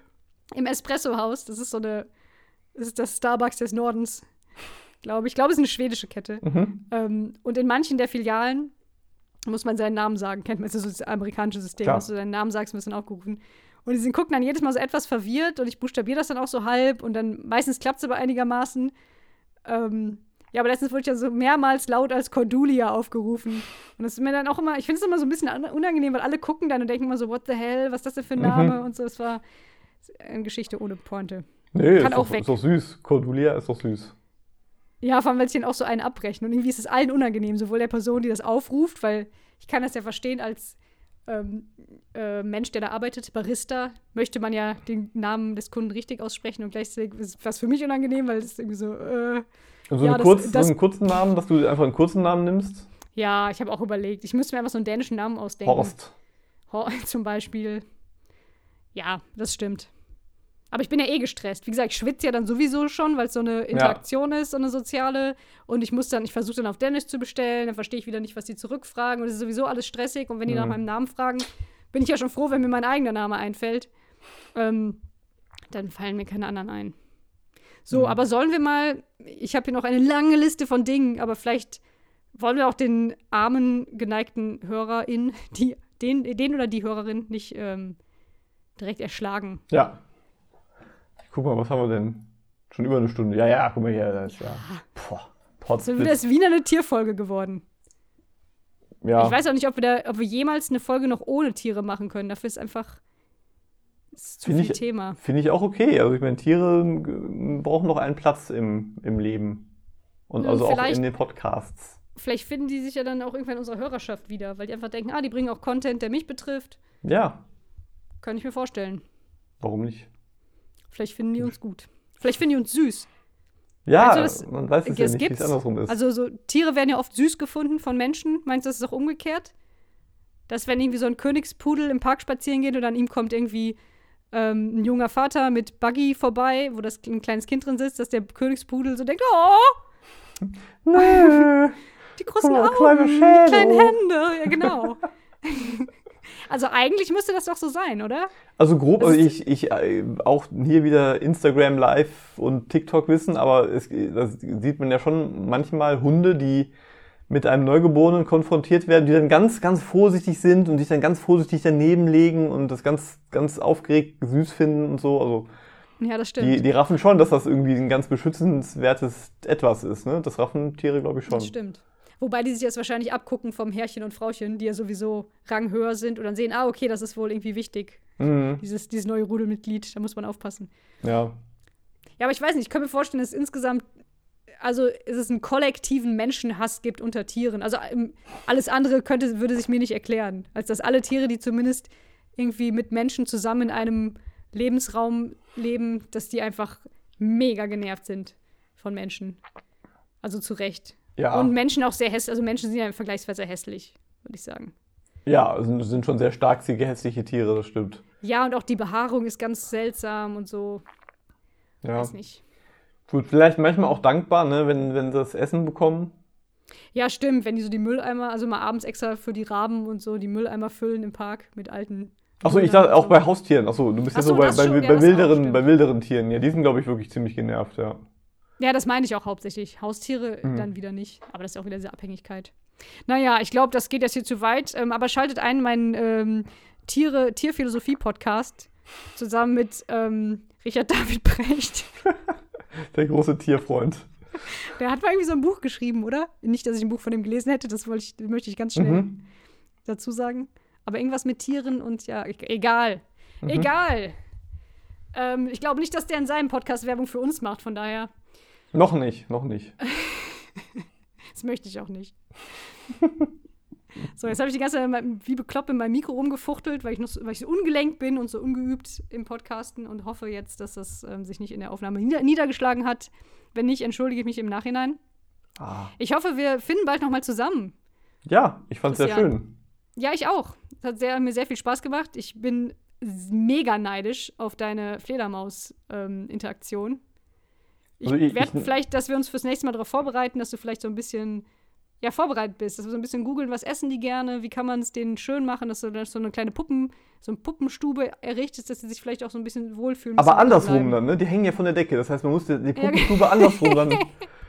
im Espresso-Haus, das ist so eine, das ist das Starbucks des Nordens, glaube ich. Ich glaube, es ist eine schwedische Kette. Mhm. Ähm, und in manchen der Filialen muss man seinen Namen sagen. Kennt man, das ist so das amerikanische System, Klar. dass du deinen Namen sagst, wirst dann aufgerufen. Und die sind, gucken dann jedes Mal so etwas verwirrt und ich buchstabiere das dann auch so halb und dann meistens klappt es aber einigermaßen. Ähm, ja, aber letztens wurde ich ja so mehrmals laut als Cordulia aufgerufen. Und das ist mir dann auch immer, ich finde es immer so ein bisschen an- unangenehm, weil alle gucken dann und denken immer so, what the hell, was ist das denn für ein Mhm. Name und so. Es war eine Geschichte ohne Pointe. Nee, Kann ist, auch doch, weg. ist doch süß. Cordulia ist doch süß. Ja, vor allem, weil sie dann auch so einen abbrechen. Und irgendwie ist es allen unangenehm, sowohl der Person, die das aufruft, weil ich kann das ja verstehen als ähm, äh, Mensch, der da arbeitet, Barista, möchte man ja den Namen des Kunden richtig aussprechen und gleichzeitig ist was für mich unangenehm, weil es irgendwie so, äh, Und so, Ja, einen das- kurz, das- so einen kurzen Namen, dass du einfach einen kurzen Namen nimmst? ja, ich habe auch überlegt, ich müsste mir einfach so einen dänischen Namen ausdenken. Horst. Hor zum Beispiel. Ja, das stimmt. Aber ich bin ja eh gestresst. Wie gesagt, ich schwitze ja dann sowieso schon, weil es so eine Interaktion ist, so eine soziale. Und ich muss dann, ich versuche dann auf Dänisch zu bestellen, dann verstehe ich wieder nicht, was die zurückfragen. Und es ist sowieso alles stressig. Und wenn die nach Mhm. meinem Namen fragen, bin ich ja schon froh, wenn mir mein eigener Name einfällt. Ähm, dann fallen mir keine anderen ein. So, Mhm. aber sollen wir mal, ich habe hier noch eine lange Liste von Dingen, aber vielleicht wollen wir auch den armen, geneigten HörerInnen, die, den, den oder die Hörerin nicht ähm, direkt erschlagen. Ja. Guck mal, was haben wir denn? Schon über eine Stunde. Ja, ja, guck mal hier. Das ist ja. Boah. So wird Potzblitz. das wie eine Tierfolge geworden. Ja. Ich weiß auch nicht, ob wir, da, ob wir jemals eine Folge noch ohne Tiere machen können. Dafür ist einfach ist zu Finde viel ich- Thema. Finde ich auch okay. Also ich meine, Tiere äh, brauchen noch einen Platz im, im Leben. Und Ja, also auch in den Podcasts. Vielleicht finden die sich ja dann auch irgendwann in unserer Hörerschaft wieder, weil die einfach denken, ah, die bringen auch Content, der mich betrifft. Ja, Kann ich mir vorstellen. warum nicht? Vielleicht finden die uns gut. Vielleicht finden die uns süß. Ja, du, das- man weiß es ja Es nicht, wie es andersrum ist. Also so Tiere werden ja oft süß gefunden von Menschen. Meinst du, das ist auch umgekehrt? Dass wenn irgendwie so ein Königspudel im Park spazieren geht und an ihm kommt irgendwie ähm, ein junger Vater mit Buggy vorbei, wo das ein kleines Kind drin sitzt, dass der Königspudel so denkt, oh, Nö. die großen mal, Augen, kleine die kleinen Hände. Ja, genau. also eigentlich müsste das doch so sein, oder? Also grob, also ich, ich äh, auch hier wieder Instagram Live und TikTok wissen, aber es das sieht man ja schon manchmal Hunde, die mit einem Neugeborenen konfrontiert werden, die dann ganz, ganz vorsichtig sind und sich dann ganz vorsichtig daneben legen und das ganz, ganz aufgeregt süß finden und so. Also Ja, das stimmt. die, die raffen schon, dass das irgendwie ein ganz beschützenswertes Etwas ist. Ne? Das raffen Tiere, glaube ich, schon. Das stimmt. Wobei die sich jetzt wahrscheinlich abgucken vom Herrchen und Frauchen, die ja sowieso ranghöher sind und dann sehen, ah, okay, das ist wohl irgendwie wichtig, Mhm. dieses, dieses neue Rudelmitglied, da muss man aufpassen. Ja. Ja, aber ich weiß nicht, ich kann mir vorstellen, dass insgesamt, also es ist einen kollektiven Menschenhass gibt unter Tieren. Also ähm, alles andere könnte, würde sich mir nicht erklären, als dass alle Tiere, die zumindest irgendwie mit Menschen zusammen in einem Lebensraum leben, dass die einfach mega genervt sind von Menschen. Also zu Recht. Ja. Und Menschen auch sehr hässlich, also Menschen sind ja vergleichsweise hässlich, würde ich sagen. Ja, sind, sind schon sehr stark hässliche Tiere, das stimmt. Ja, und auch die Behaarung ist ganz seltsam und so, Ja. weiß nicht. Gut, vielleicht manchmal auch dankbar, ne, wenn, wenn sie das Essen bekommen. Ja, stimmt, wenn die so die Mülleimer, also mal abends extra für die Raben und so die Mülleimer füllen im Park mit alten. Achso, ich dachte auch so. bei Haustieren. Achso, du bist Ach ja so, so bei, bei, schon, ja, bei, auch, wilderen, bei wilderen Tieren. Ja, die sind, glaube ich, wirklich ziemlich genervt, ja. Ja, das meine ich auch hauptsächlich. Haustiere Mhm. dann wieder nicht. Aber das ist auch wieder diese Abhängigkeit. Naja, ich glaube, das geht jetzt hier zu weit. Ähm, aber schaltet ein meinen ähm, Tiere, Tierphilosophie-Podcast zusammen mit ähm, Richard David Brecht. Der große Tierfreund. Der hat mal irgendwie so ein Buch geschrieben, oder? Nicht, dass ich ein Buch von ihm gelesen hätte, das wollte ich, möchte ich ganz schnell Mhm. dazu sagen. Aber irgendwas mit Tieren und ja, e- egal. Mhm. Egal. Ähm, ich glaube nicht, dass der in seinem Podcast Werbung für uns macht, von daher, Noch nicht, noch nicht. das möchte ich auch nicht. so, jetzt habe ich die ganze Zeit wie bekloppt in meinem Mikro rumgefuchtelt, weil ich, noch so, weil ich so ungelenkt bin und so ungeübt im Podcasten und hoffe jetzt, dass das ähm, sich nicht in der Aufnahme nieder niedergeschlagen hat. Wenn nicht, entschuldige ich mich im Nachhinein. Ah. Ich hoffe, wir finden bald noch mal zusammen. Ja, ich fand's sehr Christian. schön. Ja, ich auch. Es hat sehr, mir sehr viel Spaß gemacht. Ich bin mega neidisch auf deine Fledermaus-Interaktion. Ich Also ich- werde ich- vielleicht, dass wir uns fürs nächste Mal darauf vorbereiten, dass du vielleicht so ein bisschen ja, vorbereitet bist, dass wir so ein bisschen googeln, was essen die gerne, wie kann man es denen schön machen, dass du dann so eine kleine Puppen, so eine Puppenstube errichtest, dass sie sich vielleicht auch so ein bisschen wohlfühlen. Aber andersrum dann, ne? Die hängen ja von der Decke. Das heißt, man muss die, die Ja, Puppenstube andersrum dann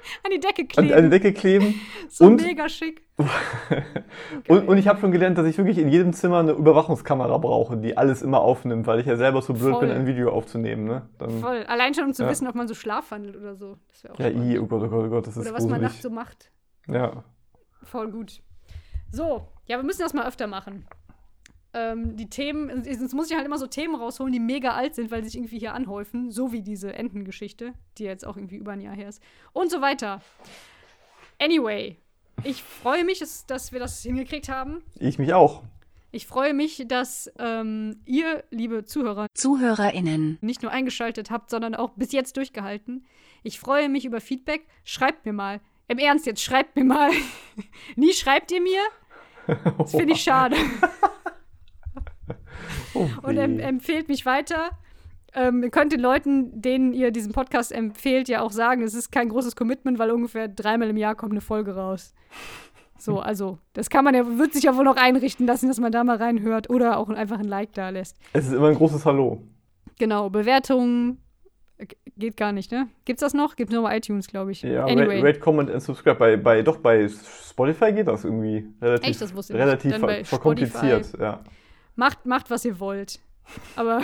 An die Decke an, kleben. an die Decke kleben. so und- mega schick. Und, und ich habe schon gelernt, dass ich wirklich in jedem Zimmer eine Überwachungskamera brauche, die alles immer aufnimmt, weil ich ja selber so blöd Voll. bin, ein Video aufzunehmen. Ne? Dann, Voll. Allein schon, um zu Ja. wissen, ob man so schlafwandelt oder so. Das wäre auch ja, i, oh Gott, oh Gott, oh Gott, das ist Oder was man gruselig. nachts so macht. Ja. Voll gut. So, ja, wir müssen das mal öfter machen. Ähm, die Themen, sonst muss ich halt immer so Themen rausholen, die mega alt sind, weil sie sich irgendwie hier anhäufen. So wie diese Entengeschichte, die jetzt auch irgendwie über ein Jahr her ist. Und so weiter. Anyway, ich freue mich, dass, dass wir das hingekriegt haben. Ich mich auch. Ich freue mich, dass ähm, ihr, liebe Zuhörer, ZuhörerInnen. nicht nur eingeschaltet habt, sondern auch bis jetzt durchgehalten. Ich freue mich über Feedback. Schreibt mir mal. Im Ernst jetzt, schreibt mir mal. Nie schreibt ihr mir. Das finde ich schade. Oh, Und em empfehlt mich weiter. Ähm, ihr könnt den Leuten, denen ihr diesen Podcast empfehlt, ja auch sagen, es ist kein großes Commitment, weil ungefähr dreimal im Jahr kommt eine Folge raus. So, also, das kann man ja, wird sich ja wohl noch einrichten lassen, dass man da mal reinhört oder auch einfach ein Like da lässt. es ist immer ein großes Hallo. Genau, Bewertungen äh, geht gar nicht, ne? Gibt's das noch? Gibt nur bei iTunes, glaube ich. Ja, anyway. rate, comment and subscribe. Bei, bei, doch, bei Spotify geht das irgendwie relativ, Echt? Das wusste ich nicht. relativ ver verkompliziert. Ja. Macht, macht, was ihr wollt. Aber,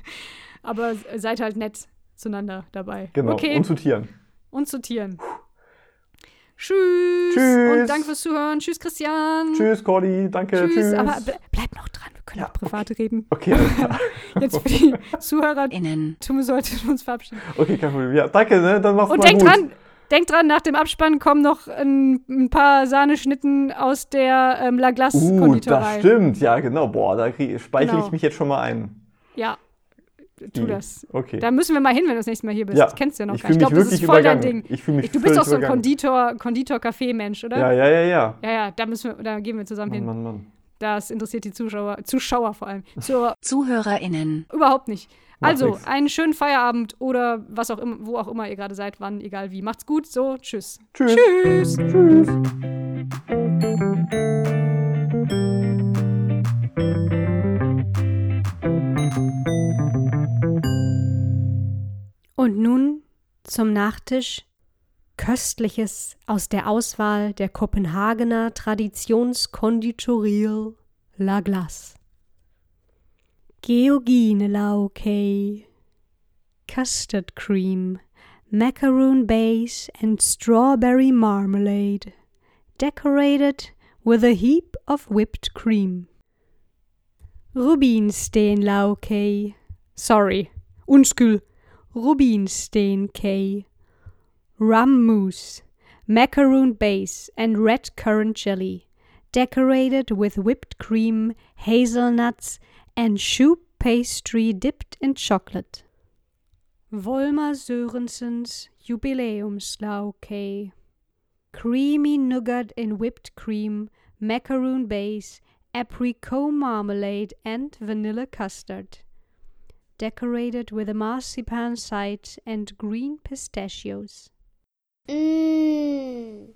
aber seid halt nett zueinander dabei. Genau. Okay. Und zu Tieren. und zu Tieren. Tschüss. Tschüss. Und danke fürs Zuhören. Tschüss, Christian. Tschüss, Cordy. Danke. Tschüss. Tschüss. Aber ble bleib noch dran. Wir können Ja, auch privat reden. okay, alles klar. Jetzt für die Zuhörer. Innen. Wir sollten uns verabschieden. Okay, kein Problem. Ja, danke, ne? Dann mach's Und mal denkt gut. dran, denkt dran, nach dem Abspann kommen noch ein, ein paar Sahneschnitten aus der ähm, La Glace Uh, Konditorei. das stimmt. Ja, genau. Boah, da speichere Genau. ich mich jetzt schon mal ein. Ja. tu Die- das. Okay. Da müssen wir mal hin, wenn du das nächste Mal hier bist. Ja, Das kennst du ja noch ich gar nicht. fühle Ich mich glaube, das ist wirklich voll dein übergangen. Ding. Ich fühle mich Ich, du bist auch so ein. Konditor, Konditor-Café-Mensch, oder? Ja, ja, ja, ja. ja, ja, da müssen wir, da gehen wir zusammen Mann, hin. Mann, Mann. Das interessiert die Zuschauer, Zuschauer vor allem. So, ZuhörerInnen. überhaupt nicht. Also, nix. einen schönen Feierabend oder was auch immer, wo auch immer ihr gerade seid, wann, egal wie. Macht's gut, so, tschüss. Tschüss. Tschüss. Tschüss. Und nun zum Nachtisch Köstliches aus der Auswahl der Kopenhagener Traditionskonditorier La Glace. Georgine Laukei, Custard Cream, Macaroon Base and Strawberry Marmalade, decorated with a heap of whipped cream. Rubinstein Laukei, sorry, undskyld, Rubinstein Cay, rum mousse, macaroon base, and red currant jelly, decorated with whipped cream, hazelnuts, and choux pastry dipped in chocolate. Volmar Sørensens Jubilæumslauke. Creamy nougat in whipped cream, macaroon base, apricot marmalade, and vanilla custard decorated with a marzipan side and green pistachios. Mmm.